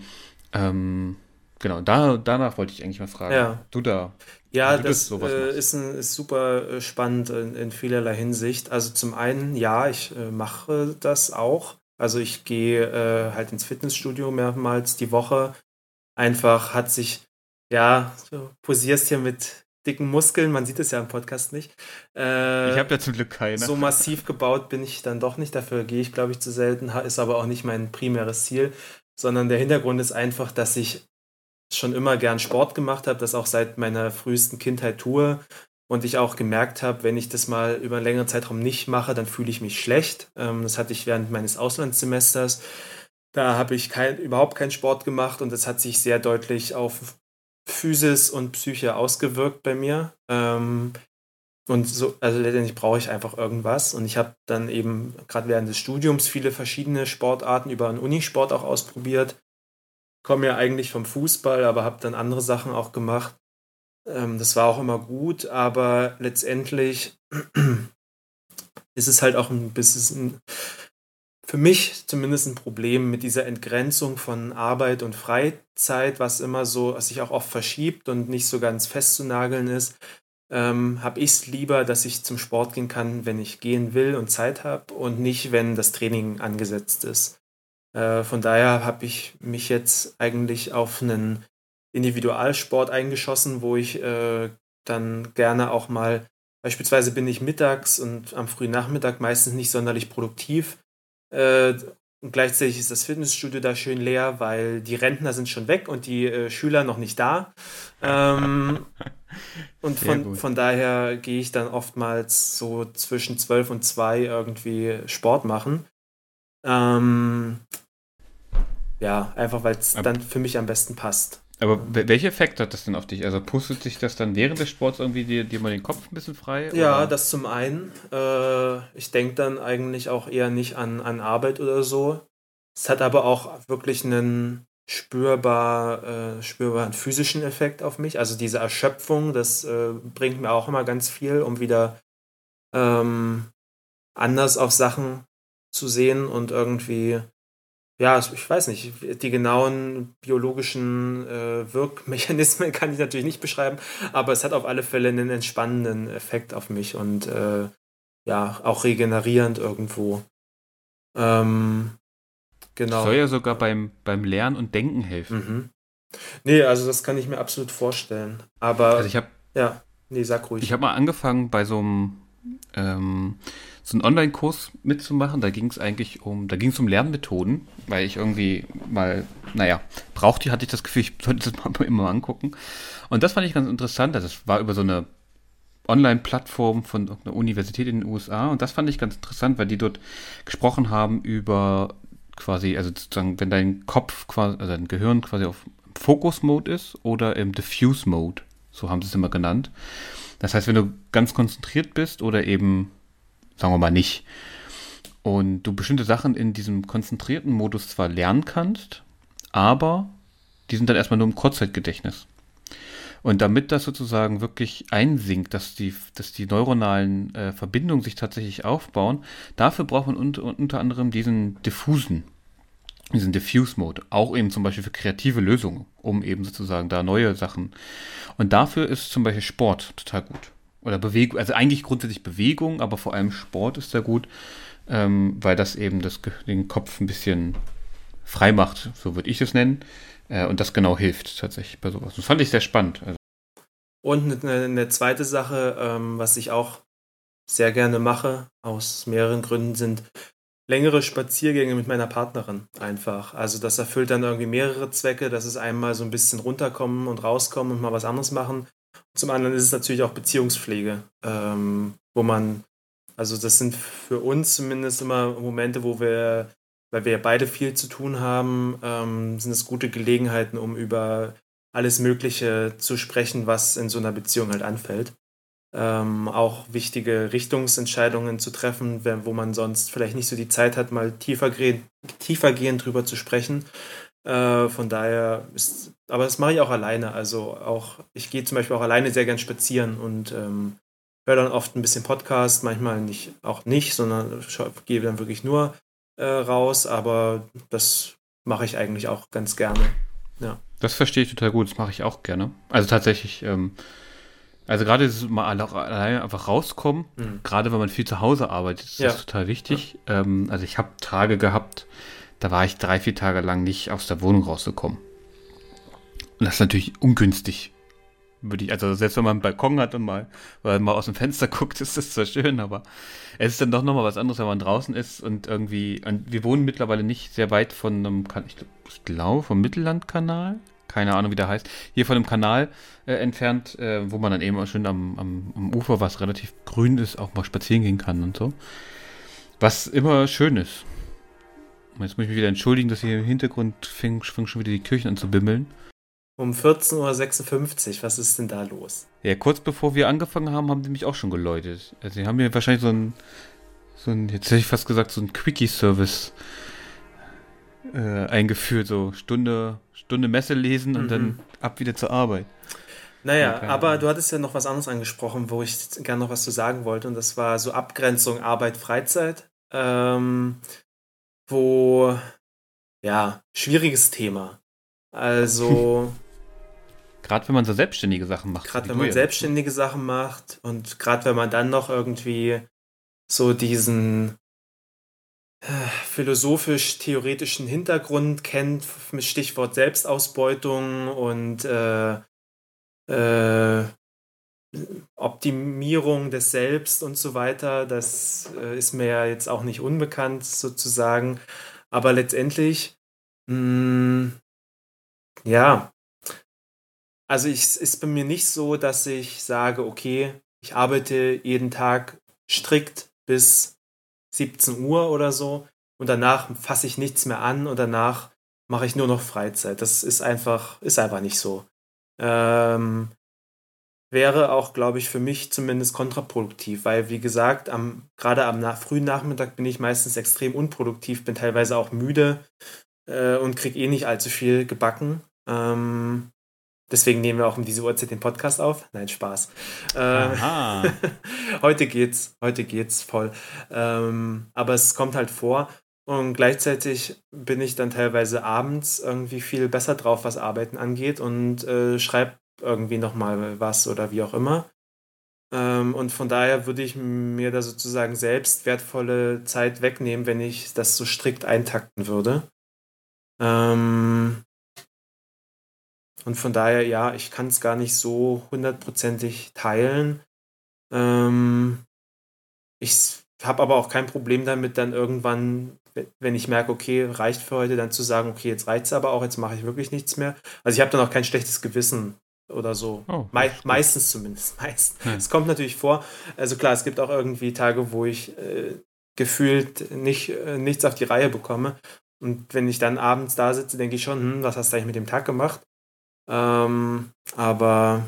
ähm, genau, da, danach wollte ich eigentlich mal fragen. Ja. Du da. Ja, das äh, ist, ein, ist super äh, spannend in, in, vielerlei Hinsicht. Also zum einen, ja, ich äh, mache das auch. Also ich gehe äh, halt ins Fitnessstudio mehrmals die Woche. Einfach hat sich, ja, du posierst hier mit dicken Muskeln, man sieht es ja im Podcast nicht. Äh, ich habe ja zum Glück keine. So massiv gebaut bin ich dann doch nicht, dafür gehe ich, glaube ich, zu selten, ist aber auch nicht mein primäres Ziel sondern der Hintergrund ist einfach, dass ich schon immer gern Sport gemacht habe, das auch seit meiner frühesten Kindheit tue und ich auch gemerkt habe, wenn ich das mal über einen längeren Zeitraum nicht mache, dann fühle ich mich schlecht. Ähm, das hatte ich während meines Auslandssemesters. Da habe ich kein, überhaupt keinen Sport gemacht und das hat sich sehr deutlich auf Physis und Psyche ausgewirkt bei mir. Ähm, und so, also letztendlich brauche ich einfach irgendwas. Und ich habe dann eben gerade während des Studiums viele verschiedene Sportarten über einen Unisport auch ausprobiert. Komme ja eigentlich vom Fußball, aber habe dann andere Sachen auch gemacht. Ähm, das war auch immer gut, aber letztendlich (clears throat) ist es halt auch ein bisschen, für mich zumindest ein Problem mit dieser Entgrenzung von Arbeit und Freizeit, was immer so sich auch oft verschiebt und nicht so ganz festzunageln ist ähm, habe ich es lieber, dass ich zum Sport gehen kann, wenn ich gehen will und Zeit habe und nicht, wenn das Training angesetzt ist. Äh, von daher habe ich mich jetzt eigentlich auf einen Individualsport eingeschossen, wo ich äh, dann gerne auch mal, beispielsweise bin ich mittags und am frühen Nachmittag meistens nicht sonderlich produktiv. Äh, und gleichzeitig ist das Fitnessstudio da schön leer, weil die Rentner sind schon weg und die äh, Schüler noch nicht da. Ähm, (laughs) und von, von daher gehe ich dann oftmals so zwischen 12 und 2 irgendwie Sport machen. Ähm, ja, einfach weil es dann für mich am besten passt. Aber welche Effekt hat das denn auf dich? Also pustet sich das dann während des Sports irgendwie dir, dir mal den Kopf ein bisschen frei? Ja, oder? das zum einen. Äh, ich denke dann eigentlich auch eher nicht an, an Arbeit oder so. Es hat aber auch wirklich einen spürbar, äh, spürbaren physischen Effekt auf mich. Also diese Erschöpfung, das äh, bringt mir auch immer ganz viel, um wieder ähm, anders auf Sachen zu sehen und irgendwie ja, ich weiß nicht, die genauen biologischen äh, Wirkmechanismen (laughs) kann ich natürlich nicht beschreiben, aber es hat auf alle Fälle einen entspannenden Effekt auf mich und äh, ja, auch regenerierend irgendwo. Ähm, genau. Soll ja sogar beim, beim Lernen und Denken helfen. Mhm. Nee, also das kann ich mir absolut vorstellen. Aber. Also ich habe. Ja, nee, sag ruhig. Ich habe mal angefangen bei so einem. Ähm, so einen Online-Kurs mitzumachen. Da ging es eigentlich um, da ging es um Lernmethoden, weil ich irgendwie mal, naja, brauchte, hatte ich das Gefühl, ich sollte das (laughs) mal immer angucken. Und das fand ich ganz interessant. Das war über so eine Online-Plattform von einer Universität in den USA und das fand ich ganz interessant, weil die dort gesprochen haben über quasi, also sozusagen, wenn dein Kopf quasi, also dein Gehirn quasi auf Focus-Mode ist oder im Diffuse-Mode, so haben sie es immer genannt. Das heißt, wenn du ganz konzentriert bist oder eben sagen wir mal nicht. Und du bestimmte Sachen in diesem konzentrierten Modus zwar lernen kannst, aber die sind dann erstmal nur im Kurzzeitgedächtnis. Und damit das sozusagen wirklich einsinkt, dass die, dass die neuronalen äh, Verbindungen sich tatsächlich aufbauen, dafür braucht man unter, unter anderem diesen diffusen, diesen Diffuse-Mode, auch eben zum Beispiel für kreative Lösungen, um eben sozusagen da neue Sachen. Und dafür ist zum Beispiel Sport total gut oder Bewegung, also eigentlich grundsätzlich Bewegung, aber vor allem Sport ist sehr gut, ähm, weil das eben das, den Kopf ein bisschen frei macht, so würde ich es nennen. Äh, und das genau hilft tatsächlich bei sowas. Das fand ich sehr spannend. Also. Und eine, eine, zweite Sache, ähm, was ich auch sehr gerne mache, aus mehreren Gründen, sind längere Spaziergänge mit meiner Partnerin einfach. Also das erfüllt dann irgendwie mehrere Zwecke. Das ist einmal so ein bisschen runterkommen und rauskommen und mal was anderes machen. Zum anderen ist es natürlich auch Beziehungspflege, ähm, wo man, also das sind für uns zumindest immer Momente, wo wir, weil wir beide viel zu tun haben, ähm, sind es gute Gelegenheiten, um über alles Mögliche zu sprechen, was in so einer Beziehung halt anfällt. Ähm, auch wichtige Richtungsentscheidungen zu treffen, wo man sonst vielleicht nicht so die Zeit hat, mal tiefergehend, tiefergehend drüber zu sprechen. Äh, von daher ist, aber das mache ich auch alleine. Also auch, ich gehe zum Beispiel auch alleine sehr gern spazieren und ähm, höre dann oft ein bisschen Podcast, manchmal nicht, auch nicht, sondern gehe dann wirklich nur äh, raus, aber das mache ich eigentlich auch ganz gerne. Ja. Das verstehe ich total gut, das mache ich auch gerne. Also tatsächlich, ähm, also gerade mal alleine einfach rauskommen, mhm. gerade wenn man viel zu Hause arbeitet, ist ja. das total wichtig. Ja. Ähm, also ich habe Tage gehabt, da war ich drei, vier Tage lang nicht aus der Wohnung rausgekommen. Und das ist natürlich ungünstig. Würde ich, also selbst wenn man einen Balkon hat und mal, weil man aus dem Fenster (laughs) guckt, ist das zwar schön, aber es ist dann doch nochmal was anderes, wenn man draußen ist und irgendwie, und wir wohnen mittlerweile nicht sehr weit von einem, ich glaube, vom Mittellandkanal, keine Ahnung, wie der heißt, hier von einem Kanal äh, entfernt, äh, wo man dann eben auch schön am, am, am, Ufer, was relativ grün ist, auch mal spazieren gehen kann und so. Was immer schön ist. Jetzt muss ich mich wieder entschuldigen, dass hier im Hintergrund fing schon wieder die Kirchen an zu bimmeln. Um 14.56 Uhr, was ist denn da los? Ja, kurz bevor wir angefangen haben, haben die mich auch schon geläutet. Also, die haben mir wahrscheinlich so ein, so ein jetzt hätte ich fast gesagt, so ein Quickie-Service äh, eingeführt. So Stunde, Stunde Messe lesen und mhm. dann ab wieder zur Arbeit. Naja, ja, aber du hattest ja noch was anderes angesprochen, wo ich gerne noch was zu sagen wollte. Und das war so Abgrenzung Arbeit-Freizeit. Ähm, wo, ja, schwieriges Thema. Also. (laughs) Gerade wenn man so selbstständige Sachen macht. Gerade wenn man selbstständige Sachen macht und gerade wenn man dann noch irgendwie so diesen äh, philosophisch-theoretischen Hintergrund kennt, mit Stichwort Selbstausbeutung und äh, äh, Optimierung des Selbst und so weiter, das äh, ist mir ja jetzt auch nicht unbekannt sozusagen. Aber letztendlich, mh, hm, ja, also es ist bei mir nicht so, dass ich sage, okay, ich arbeite jeden Tag strikt bis 17 Uhr oder so. und danach fasse ich nichts mehr an und danach mache ich nur noch Freizeit. Das ist einfach, ist einfach nicht so. Ähm, wäre auch, glaube ich, für mich zumindest kontraproduktiv, weil, wie gesagt, am, gerade am na frühen Nachmittag bin ich meistens extrem unproduktiv, bin teilweise auch müde äh, und kriege eh nicht allzu viel gebacken. Ähm, deswegen nehmen wir auch um diese Uhrzeit den Podcast auf. Nein, Spaß. Äh, (laughs) heute geht's, heute geht's voll. Ähm, aber es kommt halt vor. Und gleichzeitig bin ich dann teilweise abends irgendwie viel besser drauf, was Arbeiten angeht und äh, schreibe irgendwie nochmal was oder wie auch immer. Ähm, und von daher würde ich mir da sozusagen selbst wertvolle Zeit wegnehmen, wenn ich das so strikt eintakten würde. Ähm, und von daher, ja, ich kann es gar nicht so hundertprozentig teilen. Ähm, ich habe aber auch kein Problem damit, dann irgendwann, wenn ich merke, okay, reicht für heute, dann zu sagen, okay, jetzt reicht es aber auch, jetzt mache ich wirklich nichts mehr. Also ich habe dann auch kein schlechtes Gewissen oder so. Oh, Me meistens zumindest. (laughs) Meist. Ja. Es kommt natürlich vor. Also klar, es gibt auch irgendwie Tage, wo ich äh, gefühlt nicht, äh, nichts auf die Reihe bekomme. Und wenn ich dann abends da sitze, denke ich schon, hm, was hast du eigentlich mit dem Tag gemacht? Ähm, aber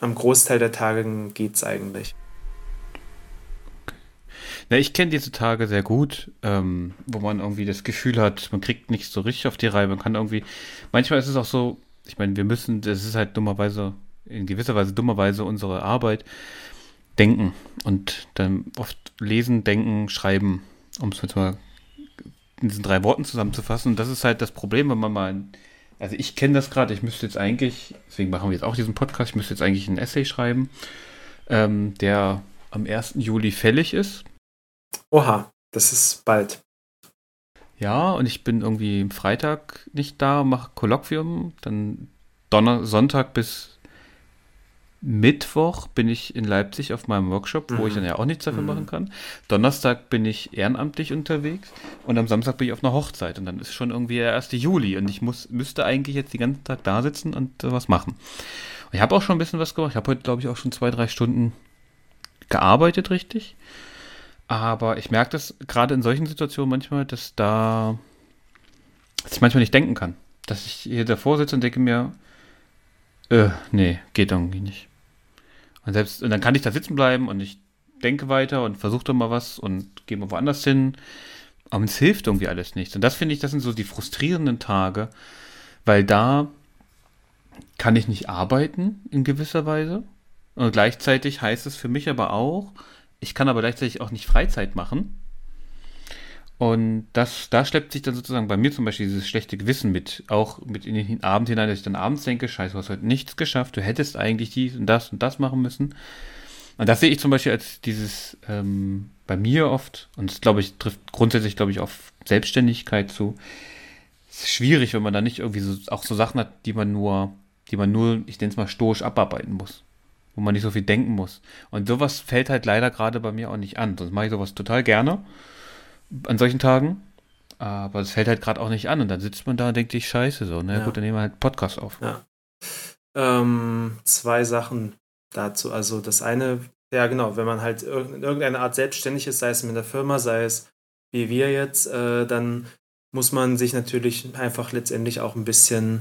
am Großteil der Tage geht es eigentlich. Na, ich kenne diese Tage sehr gut, ähm, wo man irgendwie das Gefühl hat, man kriegt nicht so richtig auf die Reihe. Man kann irgendwie, manchmal ist es auch so, ich meine, wir müssen, das ist halt dummerweise, in gewisser Weise dummerweise unsere Arbeit, denken und dann oft lesen, denken, schreiben, um es jetzt mal in diesen drei Worten zusammenzufassen. Und das ist halt das Problem, wenn man mal, also ich kenne das gerade, ich müsste jetzt eigentlich, deswegen machen wir jetzt auch diesen Podcast, ich müsste jetzt eigentlich einen Essay schreiben, ähm, der am 1. Juli fällig ist. Oha, das ist bald. Ja, und ich bin irgendwie Freitag nicht da, mache Kolloquium, dann Donner Sonntag bis Mittwoch bin ich in Leipzig auf meinem Workshop, wo mhm. ich dann ja auch nichts dafür mhm. machen kann. Donnerstag bin ich ehrenamtlich unterwegs und am Samstag bin ich auf einer Hochzeit und dann ist schon irgendwie der 1. Juli und ich muss, müsste eigentlich jetzt den ganzen Tag da sitzen und äh, was machen. Und ich habe auch schon ein bisschen was gemacht. Ich habe heute, glaube ich, auch schon zwei, drei Stunden gearbeitet, richtig. Aber ich merke das gerade in solchen Situationen manchmal, dass da dass ich manchmal nicht denken kann. Dass ich hier davor sitze und denke mir, äh, nee, geht irgendwie nicht. Und selbst, und dann kann ich da sitzen bleiben und ich denke weiter und versuche doch mal was und gehe mal woanders hin. Aber es hilft irgendwie alles nichts. Und das finde ich, das sind so die frustrierenden Tage, weil da kann ich nicht arbeiten in gewisser Weise. Und gleichzeitig heißt es für mich aber auch, ich kann aber gleichzeitig auch nicht Freizeit machen. Und das, da schleppt sich dann sozusagen bei mir zum Beispiel dieses schlechte Gewissen mit, auch mit in den Abend hinein, dass ich dann abends denke, scheiße, du hast heute nichts geschafft, du hättest eigentlich dies und das und das machen müssen. Und das sehe ich zum Beispiel als dieses ähm, bei mir oft, und das glaube ich, trifft grundsätzlich, glaube ich, auf Selbstständigkeit zu. Es ist schwierig, wenn man da nicht irgendwie so, auch so Sachen hat, die man nur, die man nur, ich nenne es mal, stoisch abarbeiten muss wo man nicht so viel denken muss. Und sowas fällt halt leider gerade bei mir auch nicht an. Sonst mache ich sowas total gerne an solchen Tagen. Aber es fällt halt gerade auch nicht an. Und dann sitzt man da und denkt sich, scheiße, so, na ne? ja. gut, dann nehmen wir halt Podcast auf. Ja. Ähm, zwei Sachen dazu. Also das eine, ja genau, wenn man halt in irgendeiner Art selbstständig ist, sei es mit der Firma, sei es wie wir jetzt, äh, dann muss man sich natürlich einfach letztendlich auch ein bisschen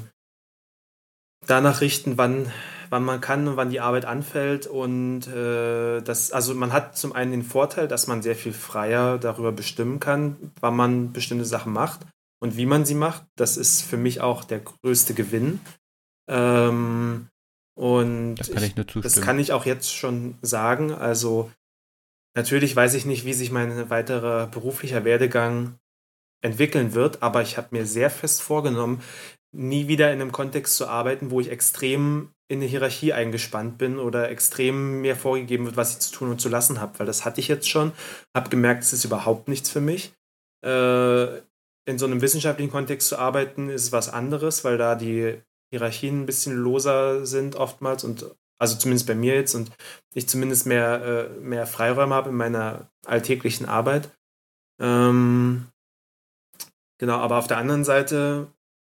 danach richten, wann wann man kann und wann die Arbeit anfällt. Und äh, das, also man hat zum einen den Vorteil, dass man sehr viel freier darüber bestimmen kann, wann man bestimmte Sachen macht und wie man sie macht. Das ist für mich auch der größte Gewinn. Ähm, und das kann, ich nur zustimmen. das kann ich auch jetzt schon sagen. Also natürlich weiß ich nicht, wie sich mein weiterer beruflicher Werdegang entwickeln wird, aber ich habe mir sehr fest vorgenommen, nie wieder in einem Kontext zu arbeiten, wo ich extrem in eine Hierarchie eingespannt bin oder extrem mir vorgegeben wird, was ich zu tun und zu lassen habe, weil das hatte ich jetzt schon, habe gemerkt, es ist überhaupt nichts für mich. Äh, in so einem wissenschaftlichen Kontext zu arbeiten, ist was anderes, weil da die Hierarchien ein bisschen loser sind oftmals und also zumindest bei mir jetzt und ich zumindest mehr, äh, mehr Freiräume habe in meiner alltäglichen Arbeit. Ähm, genau, aber auf der anderen Seite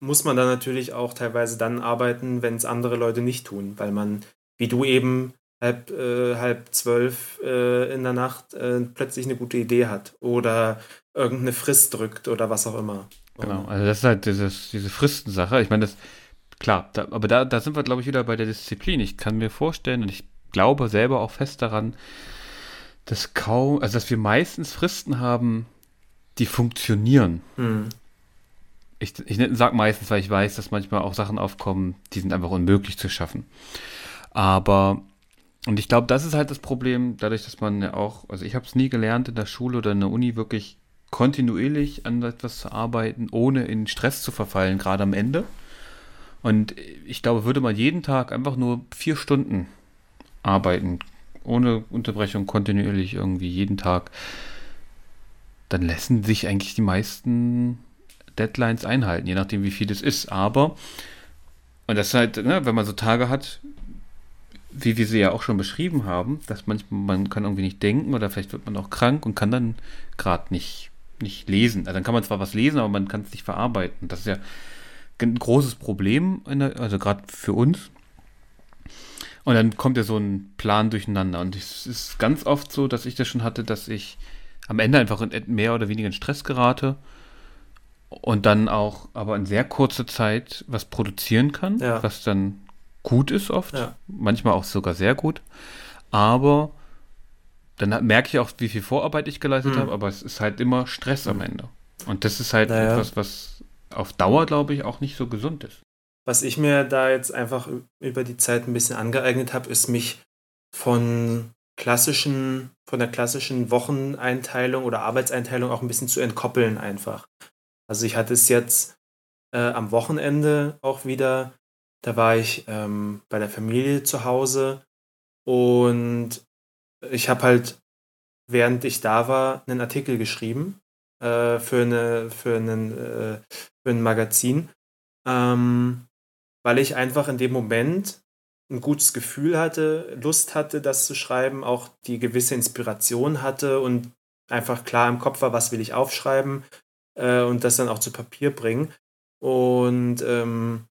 muss man dann natürlich auch teilweise dann arbeiten, wenn es andere Leute nicht tun, weil man, wie du eben halb, äh, halb zwölf äh, in der Nacht äh, plötzlich eine gute Idee hat oder irgendeine Frist drückt oder was auch immer. Genau, also das ist halt dieses, diese Fristensache. Ich meine, das, klar, da, aber da, da sind wir, glaube ich, wieder bei der Disziplin. Ich kann mir vorstellen und ich glaube selber auch fest daran, dass kaum, also dass wir meistens Fristen haben, die funktionieren. Hm. Ich, ich sage meistens, weil ich weiß, dass manchmal auch Sachen aufkommen, die sind einfach unmöglich zu schaffen. Aber, und ich glaube, das ist halt das Problem, dadurch, dass man ja auch, also ich habe es nie gelernt in der Schule oder in der Uni wirklich kontinuierlich an etwas zu arbeiten, ohne in Stress zu verfallen, gerade am Ende. Und ich glaube, würde man jeden Tag einfach nur vier Stunden arbeiten, ohne Unterbrechung, kontinuierlich irgendwie jeden Tag, dann lassen sich eigentlich die meisten Deadlines einhalten, je nachdem, wie viel es ist. Aber, und das ist halt, ne, wenn man so Tage hat, wie wir sie ja auch schon beschrieben haben, dass manchmal man kann irgendwie nicht denken oder vielleicht wird man auch krank und kann dann gerade nicht, nicht lesen. Also dann kann man zwar was lesen, aber man kann es nicht verarbeiten. Das ist ja ein großes Problem, der, also gerade für uns. Und dann kommt ja so ein Plan durcheinander. Und es ist ganz oft so, dass ich das schon hatte, dass ich am Ende einfach in mehr oder weniger in Stress gerate und dann auch aber in sehr kurzer Zeit was produzieren kann, ja. was dann gut ist oft, ja. manchmal auch sogar sehr gut. Aber dann merke ich auch, wie viel Vorarbeit ich geleistet mhm. habe, aber es ist halt immer Stress am Ende. Und das ist halt naja. etwas, was auf Dauer, glaube ich, auch nicht so gesund ist. Was ich mir da jetzt einfach über die Zeit ein bisschen angeeignet habe, ist mich von klassischen, von der klassischen Wocheneinteilung oder Arbeitseinteilung auch ein bisschen zu entkoppeln einfach. Also ich hatte es jetzt äh, am Wochenende auch wieder, da war ich ähm, bei der Familie zu Hause. Und ich habe halt, während ich da war, einen Artikel geschrieben äh, für, eine, für, einen, äh, für ein Magazin, ähm, weil ich einfach in dem Moment ein gutes Gefühl hatte, Lust hatte, das zu schreiben, auch die gewisse Inspiration hatte und einfach klar im Kopf war, was will ich aufschreiben äh, und das dann auch zu Papier bringen. Und ähm,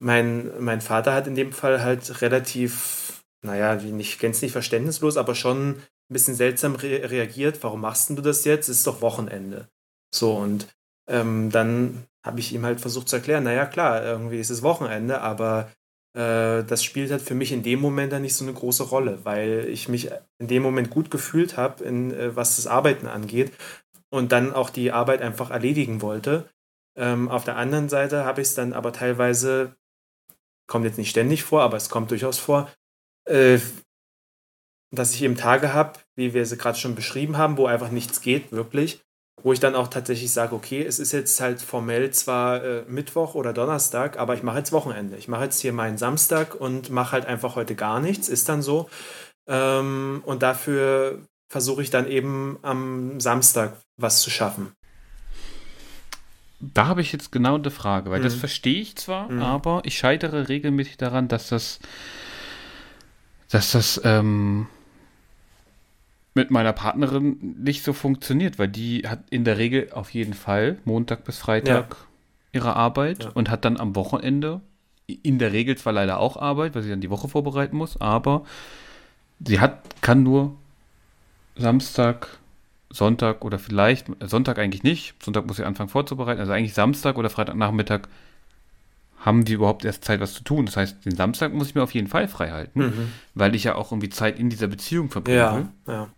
mein, mein Vater hat in dem Fall halt relativ, naja, nicht gänzlich verständnislos, aber schon ein bisschen seltsam re reagiert. Warum machst du das jetzt? Es ist doch Wochenende. So, und ähm, dann habe ich ihm halt versucht zu erklären, naja, klar, irgendwie ist es Wochenende, aber äh, das spielt halt für mich in dem Moment dann nicht so eine große Rolle, weil ich mich in dem Moment gut gefühlt habe, äh, was das Arbeiten angeht und dann auch die Arbeit einfach erledigen wollte. Ähm, auf der anderen Seite habe ich es dann aber teilweise, kommt jetzt nicht ständig vor, aber es kommt durchaus vor, äh, dass ich eben Tage habe, wie wir sie gerade schon beschrieben haben, wo einfach nichts geht, wirklich wo ich dann auch tatsächlich sage, okay, es ist jetzt halt formell zwar äh, Mittwoch oder Donnerstag, aber ich mache jetzt Wochenende. Ich mache jetzt hier meinen Samstag und mache halt einfach heute gar nichts, ist dann so. Ähm, und dafür versuche ich dann eben am Samstag was zu schaffen. Da habe ich jetzt genau eine Frage, weil mhm. das verstehe ich zwar, mhm. aber ich scheitere regelmäßig daran, dass das, dass das, ähm, mit meiner Partnerin nicht so funktioniert, weil die hat in der Regel auf jeden Fall Montag bis Freitag ja. ihre Arbeit ja. und hat dann am Wochenende in der Regel zwar leider auch Arbeit, weil sie dann die Woche vorbereiten muss, aber sie hat, kann nur Samstag, Sonntag oder vielleicht, Sonntag eigentlich nicht, Sonntag muss sie anfangen vorzubereiten, also eigentlich Samstag oder Freitagnachmittag haben wir überhaupt erst Zeit, was zu tun. Das heißt, den Samstag muss ich mir auf jeden Fall frei halten, mhm. weil ich ja auch irgendwie Zeit in dieser Beziehung verbringe. Ja, ja.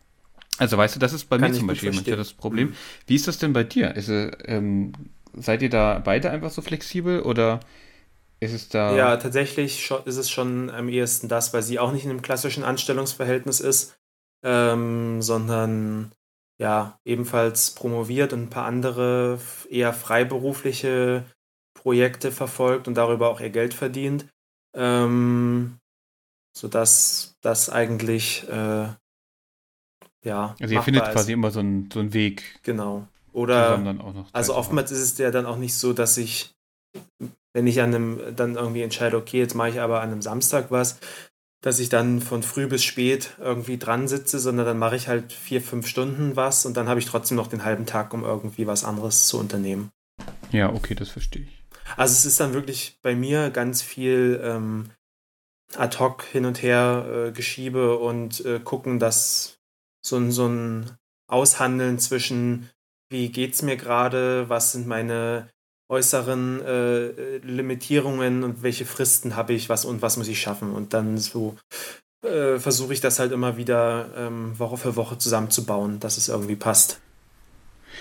Also weißt du, das ist bei Kann mir zum Beispiel manchmal das Problem. Mhm. Wie ist das denn bei dir? Ist, ähm, seid ihr da beide einfach so flexibel oder ist es da. Ja, tatsächlich ist es schon am ehesten das, weil sie auch nicht in einem klassischen Anstellungsverhältnis ist, ähm, sondern ja, ebenfalls promoviert und ein paar andere eher freiberufliche Projekte verfolgt und darüber auch ihr Geld verdient. Ähm, sodass das eigentlich äh, ja. Also ihr findet quasi immer so einen, so einen Weg. Genau. Oder also oftmals ist es ja dann auch nicht so, dass ich, wenn ich an einem dann irgendwie entscheide, okay, jetzt mache ich aber an einem Samstag was, dass ich dann von früh bis spät irgendwie dran sitze, sondern dann mache ich halt vier, fünf Stunden was und dann habe ich trotzdem noch den halben Tag, um irgendwie was anderes zu unternehmen. Ja, okay, das verstehe ich. Also es ist dann wirklich bei mir ganz viel ähm, ad hoc hin und her äh, geschiebe und äh, gucken, dass so ein, so ein Aushandeln zwischen, wie geht es mir gerade, was sind meine äußeren äh, Limitierungen und welche Fristen habe ich, was und was muss ich schaffen. Und dann so äh, versuche ich das halt immer wieder ähm, Woche für Woche zusammenzubauen, dass es irgendwie passt.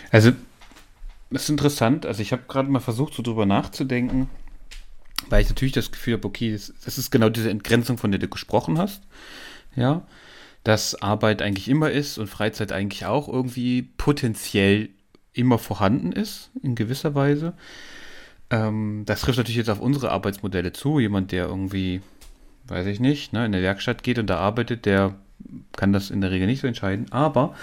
Also, das ist interessant. Also, ich habe gerade mal versucht, so drüber nachzudenken, weil ich natürlich das Gefühl habe, okay, das ist genau diese Entgrenzung, von der du gesprochen hast. Ja, dass Arbeit eigentlich immer ist und Freizeit eigentlich auch irgendwie potenziell immer vorhanden ist, in gewisser Weise. Ähm, das trifft natürlich jetzt auf unsere Arbeitsmodelle zu. Jemand, der irgendwie, weiß ich nicht, ne, in der Werkstatt geht und da arbeitet, der kann das in der Regel nicht so entscheiden. Aber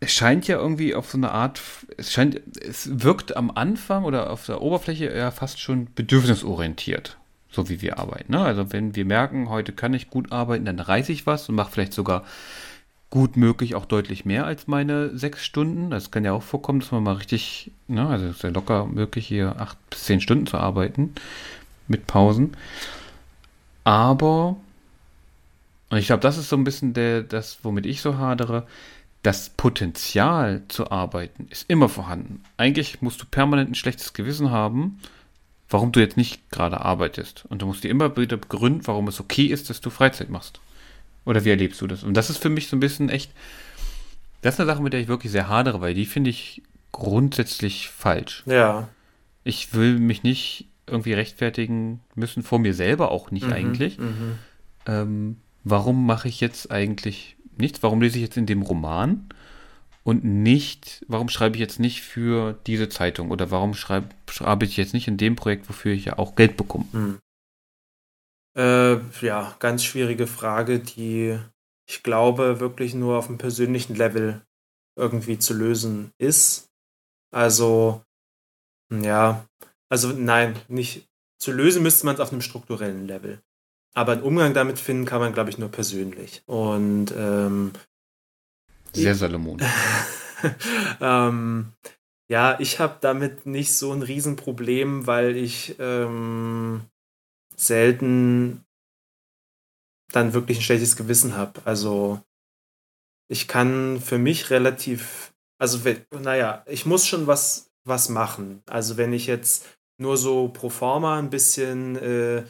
es scheint ja irgendwie auf so eine Art, es scheint, es wirkt am Anfang oder auf der Oberfläche ja fast schon bedürfnisorientiert so wie wir arbeiten. Ne? Also wenn wir merken, heute kann ich gut arbeiten, dann reiße ich was und mache vielleicht sogar gut möglich auch deutlich mehr als meine sechs Stunden. Das kann ja auch vorkommen, dass man mal richtig, ne, also es ist ja locker möglich, hier acht bis zehn Stunden zu arbeiten mit Pausen. Aber, und ich glaube, das ist so ein bisschen der, das, womit ich so hadere, das Potenzial zu arbeiten ist immer vorhanden. Eigentlich musst du permanent ein schlechtes Gewissen haben, warum du jetzt nicht gerade arbeitest. Und du musst dir immer wieder begründen, warum es okay ist, dass du Freizeit machst. Oder wie erlebst du das? Und das ist für mich so ein bisschen echt, das ist eine Sache, mit der ich wirklich sehr hadere, weil die finde ich grundsätzlich falsch. Ja. Ich will mich nicht irgendwie rechtfertigen müssen, vor mir selber auch nicht mhm, eigentlich. Mhm. Ähm, warum mache ich jetzt eigentlich nichts? Warum lese ich jetzt in dem Roman? und nicht, warum schreibe ich jetzt nicht für diese Zeitung oder warum schreibe, schreibe ich jetzt nicht in dem Projekt, wofür ich ja auch Geld bekomme? Hm. Äh, ja, ganz schwierige Frage, die ich glaube wirklich nur auf einem persönlichen Level irgendwie zu lösen ist. Also, ja, also nein, nicht zu lösen müsste man es auf einem strukturellen Level. Aber einen Umgang damit finden kann man, glaube ich, nur persönlich. Und ähm, sehr Salomon. (laughs) ähm, ja, ich habe damit nicht so ein Riesenproblem, weil ich ähm, selten dann wirklich ein schlechtes Gewissen habe. Also ich kann für mich relativ, also naja, ich muss schon was, was machen. Also wenn ich jetzt nur so pro forma ein bisschen äh,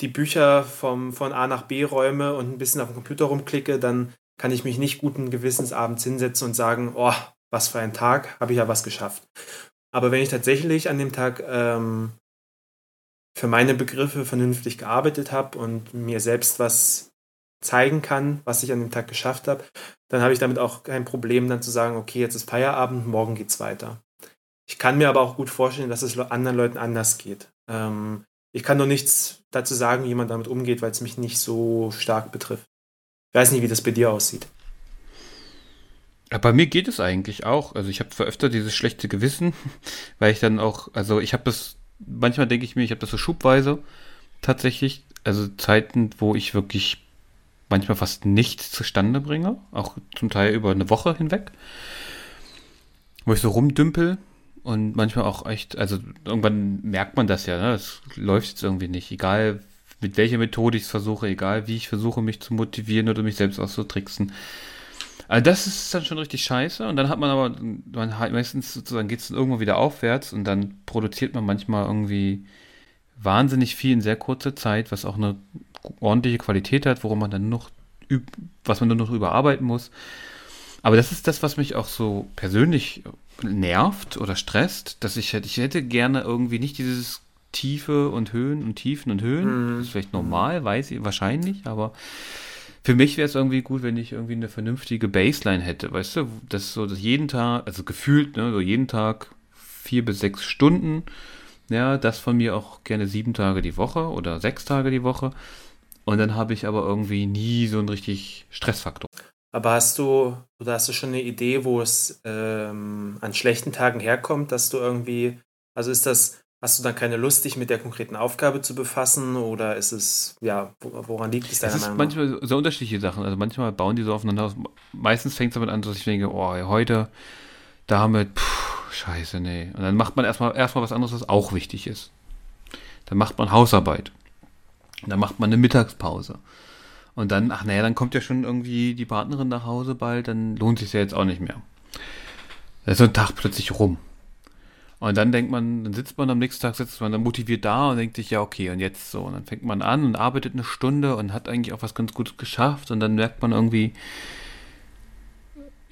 die Bücher vom, von A nach B räume und ein bisschen auf dem Computer rumklicke, dann kann ich mich nicht guten Gewissens abends hinsetzen und sagen, oh, was für ein Tag, habe ich ja was geschafft. Aber wenn ich tatsächlich an dem Tag ähm, für meine Begriffe vernünftig gearbeitet habe und mir selbst was zeigen kann, was ich an dem Tag geschafft habe, dann habe ich damit auch kein Problem, dann zu sagen, okay, jetzt ist Feierabend, morgen geht's weiter. Ich kann mir aber auch gut vorstellen, dass es anderen Leuten anders geht. Ähm, ich kann nur nichts dazu sagen, wie man damit umgeht, weil es mich nicht so stark betrifft. Ich weiß nicht, wie das bei dir aussieht. Ja, bei mir geht es eigentlich auch. Also ich habe zwar dieses schlechte Gewissen, (laughs) weil ich dann auch, also ich habe das, manchmal denke ich mir, ich habe das so schubweise tatsächlich. Also Zeiten, wo ich wirklich manchmal fast nichts zustande bringe, auch zum Teil über eine Woche hinweg, wo ich so rumdümpel und manchmal auch echt, also irgendwann merkt man das ja, ne? Es läuft jetzt irgendwie nicht, egal mit welcher Methode ich es versuche, egal wie ich versuche, mich zu motivieren oder mich selbst auszutricksen. Also das ist dann schon richtig scheiße und dann hat man aber, man hat meistens sozusagen geht es dann irgendwo wieder aufwärts und dann produziert man manchmal irgendwie wahnsinnig viel in sehr kurzer Zeit, was auch eine ordentliche Qualität hat, worum man dann noch, was man nur noch überarbeiten muss. Aber das ist das, was mich auch so persönlich nervt oder stresst, dass ich hätte, ich hätte gerne irgendwie nicht dieses Tiefe und Höhen und Tiefen und Höhen. Mhm. Das ist vielleicht normal, weiß ich wahrscheinlich, aber für mich wäre es irgendwie gut, wenn ich irgendwie eine vernünftige Baseline hätte, weißt du, dass so dass jeden Tag, also gefühlt, ne, so jeden Tag vier bis sechs Stunden, ja, das von mir auch gerne sieben Tage die Woche oder sechs Tage die Woche. Und dann habe ich aber irgendwie nie so einen richtig Stressfaktor. Aber hast du, oder hast du schon eine Idee, wo es ähm, an schlechten Tagen herkommt, dass du irgendwie, also ist das, Hast du dann keine Lust, dich mit der konkreten Aufgabe zu befassen oder ist es, ja, woran liegt es deiner es Meinung nach? manchmal so unterschiedliche Sachen. Also manchmal bauen die so aufeinander aus. Meistens fängt es damit an, dass ich denke, oh, heute damit, pff, scheiße, nee. Und dann macht man erstmal erstmal was anderes, was auch wichtig ist. Dann macht man Hausarbeit. Dann macht man eine Mittagspause. Und dann, ach naja, dann kommt ja schon irgendwie die Partnerin nach Hause bald, dann lohnt sich ja jetzt auch nicht mehr. Da ist so ein Tag plötzlich rum. Und dann denkt man, dann sitzt man am nächsten Tag, sitzt man dann motiviert da und denkt sich, ja, okay, und jetzt so. Und dann fängt man an und arbeitet eine Stunde und hat eigentlich auch was ganz Gutes geschafft und dann merkt man irgendwie,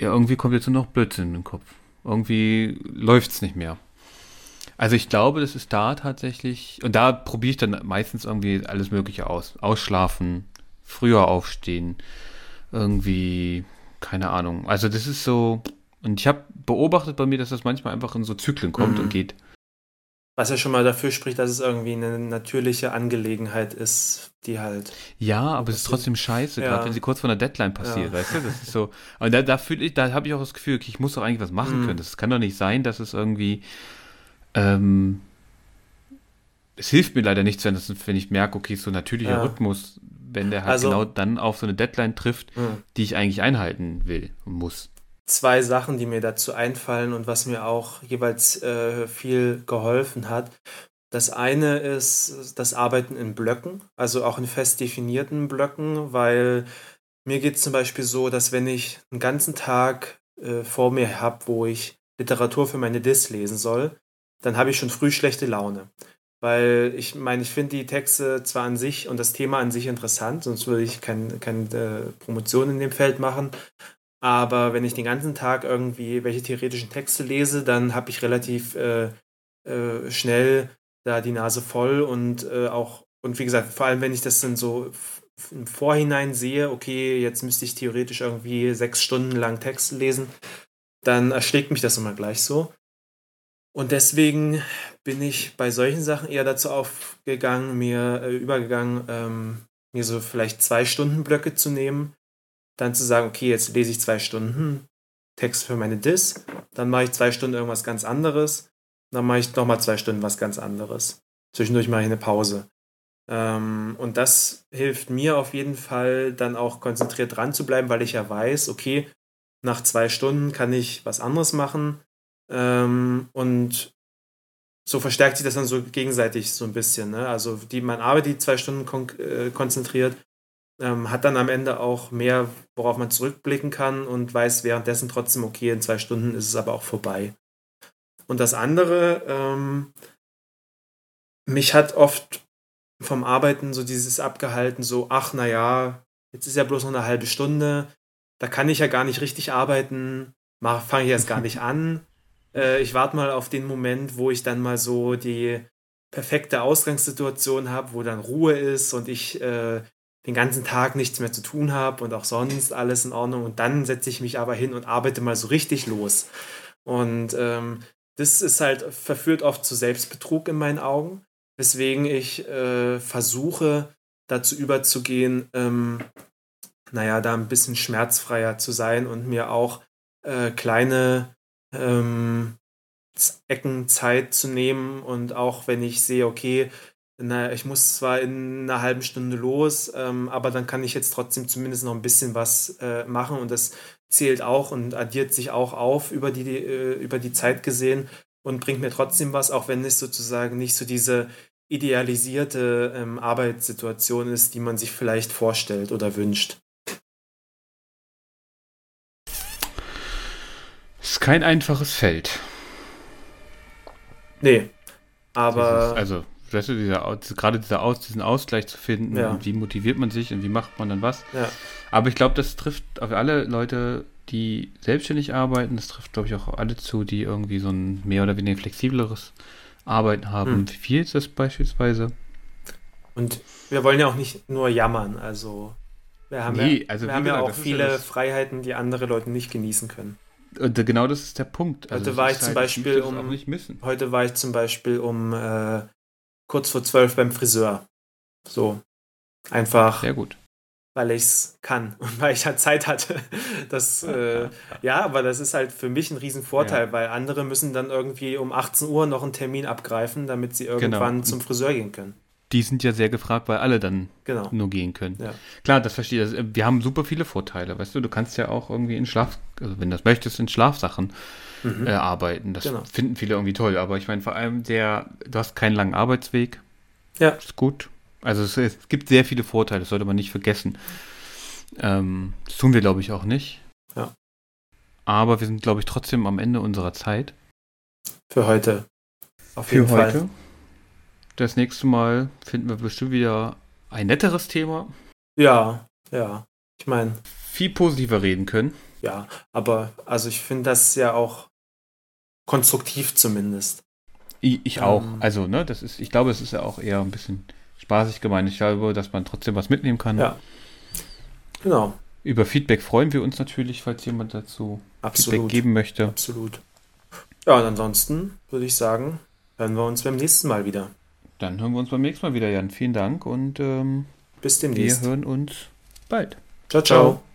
ja, irgendwie kommt jetzt nur noch Blödsinn in den Kopf. Irgendwie läuft es nicht mehr. Also ich glaube, das ist da tatsächlich, und da probiere ich dann meistens irgendwie alles Mögliche aus. Ausschlafen, früher aufstehen, irgendwie, keine Ahnung. Also das ist so, und ich habe beobachtet bei mir, dass das manchmal einfach in so Zyklen kommt mhm. und geht. Was ja schon mal dafür spricht, dass es irgendwie eine natürliche Angelegenheit ist, die halt. Ja, aber es ist trotzdem scheiße, ja. gerade wenn sie kurz vor einer Deadline passiert, ja. weißt du? Das ist so. Und da, da fühle ich, da habe ich auch das Gefühl, okay, ich muss doch eigentlich was machen mhm. können. Das kann doch nicht sein, dass es irgendwie. Ähm, es hilft mir leider nichts, wenn, das, wenn ich merke, okay, so ein natürlicher ja. Rhythmus, wenn der halt also, genau dann auf so eine Deadline trifft, mhm. die ich eigentlich einhalten will und muss zwei Sachen, die mir dazu einfallen und was mir auch jeweils äh, viel geholfen hat. Das eine ist das Arbeiten in Blöcken, also auch in fest definierten Blöcken, weil mir geht es zum Beispiel so, dass wenn ich einen ganzen Tag äh, vor mir habe, wo ich Literatur für meine Dis lesen soll, dann habe ich schon früh schlechte Laune. Weil ich meine, ich finde die Texte zwar an sich und das Thema an sich interessant, sonst würde ich keine kein, äh, Promotion in dem Feld machen, aber wenn ich den ganzen Tag irgendwie welche theoretischen Texte lese, dann habe ich relativ äh, äh, schnell da die Nase voll und äh, auch, und wie gesagt, vor allem wenn ich das dann so im Vorhinein sehe, okay, jetzt müsste ich theoretisch irgendwie sechs Stunden lang Texte lesen, dann erschlägt mich das immer gleich so. Und deswegen bin ich bei solchen Sachen eher dazu aufgegangen, mir äh, übergegangen, ähm, mir so vielleicht zwei Stunden Blöcke zu nehmen, dann zu sagen, okay, jetzt lese ich zwei Stunden Text für meine Dis, dann mache ich zwei Stunden irgendwas ganz anderes, dann mache ich nochmal zwei Stunden was ganz anderes. Zwischendurch mache ich eine Pause. Ähm, und das hilft mir auf jeden Fall, dann auch konzentriert dran zu bleiben, weil ich ja weiß, okay, nach zwei Stunden kann ich was anderes machen. Ähm, und so verstärkt sich das dann so gegenseitig so ein bisschen. Ne? Also die, man arbeitet die zwei Stunden kon äh, konzentriert ähm, hat dann am Ende auch mehr, worauf man zurückblicken kann und weiß währenddessen trotzdem, okay, in zwei Stunden ist es aber auch vorbei. Und das andere, ähm, mich hat oft vom Arbeiten so dieses abgehalten, so, ach, naja, jetzt ist ja bloß noch eine halbe Stunde, da kann ich ja gar nicht richtig arbeiten, fange ich erst gar nicht an. (laughs) Äh, ich warte mal auf den Moment, wo ich dann mal so die perfekte Ausgangssituation habe, wo dann Ruhe ist und ich äh, den ganzen Tag nichts mehr zu tun habe und auch sonst alles in Ordnung. Und dann setze ich mich aber hin und arbeite mal so richtig los. Und ähm, das ist halt, verführt oft zu Selbstbetrug in meinen Augen, weswegen ich äh, versuche, dazu überzugehen, ähm, naja, da ein bisschen schmerzfreier zu sein und mir auch äh, kleine ähm, Ecken Zeit zu nehmen und auch wenn ich sehe, okay, na, ich muss zwar in einer halben Stunde los, ähm, aber dann kann ich jetzt trotzdem zumindest noch ein bisschen was äh, machen und das zählt auch und addiert sich auch auf über die, äh, über die Zeit gesehen und bringt mir trotzdem was, auch wenn es sozusagen nicht so diese idealisierte ähm, Arbeitssituation ist, die man sich vielleicht vorstellt oder wünscht. Ist kein einfaches Feld. Nee, aber. also, weißt du, dieser, gerade dieser Aus, diesen Ausgleich zu finden ja. und wie motiviert man sich und wie macht man dann was. Ja. Aber ich glaube, das trifft auf alle Leute, die selbstständig arbeiten. Das trifft, glaube ich, auch alle zu, die irgendwie so ein mehr oder weniger flexibleres Arbeiten haben. Hm. Wie viel ist das beispielsweise? Und wir wollen ja auch nicht nur jammern. Also wir haben nee, ja, also wir haben gesagt, ja auch viele ja Freiheiten, die andere Leute nicht genießen können. Und genau das ist der Punkt. Also heute war ich zum halt, Beispiel um heute war ich zum Beispiel um äh, kurz vor zwölf beim Friseur. So. Einfach. Sehr gut. Weil ich es kann (laughs) und weil ich halt Zeit hatte. Das, äh, (laughs) ja, aber das ist halt für mich ein Riesenvorteil, ja. weil andere müssen dann irgendwie um 18 Uhr noch einen Termin abgreifen, damit sie irgendwann genau. zum Friseur gehen können die sind ja sehr gefragt, weil alle dann genau. nur gehen können. Ja. Klar, das verstehe ich. Also, wir haben super viele Vorteile, weißt du, du kannst ja auch irgendwie in Schlaf, also wenn du das möchtest, in Schlafsachen mhm. äh, arbeiten. Das genau. finden viele irgendwie toll, aber ich meine vor allem der, du hast keinen langen Arbeitsweg. Ja. Ist gut. Also es, es gibt sehr viele Vorteile, das sollte man nicht vergessen. Ähm, das tun wir, glaube ich, auch nicht. Ja. Aber wir sind, glaube ich, trotzdem am Ende unserer Zeit. Für heute. Auf jeden Für heute. Fall. Das nächste Mal finden wir bestimmt wieder ein netteres Thema. Ja, ja. Ich meine. Viel positiver reden können. Ja, aber also ich finde das ja auch konstruktiv zumindest. Ich, ich auch. Ähm, also, ne, das ist, ich glaube, es ist ja auch eher ein bisschen spaßig gemeint. Ich glaube, dass man trotzdem was mitnehmen kann. Ja. Genau. Über Feedback freuen wir uns natürlich, falls jemand dazu Absolut. Feedback geben möchte. Absolut. Ja, und ansonsten würde ich sagen, hören wir uns beim nächsten Mal wieder. Dann hören wir uns beim nächsten Mal wieder, Jan. Vielen Dank und ähm, bis demnächst. Wir hören uns bald. Ciao, ciao. ciao.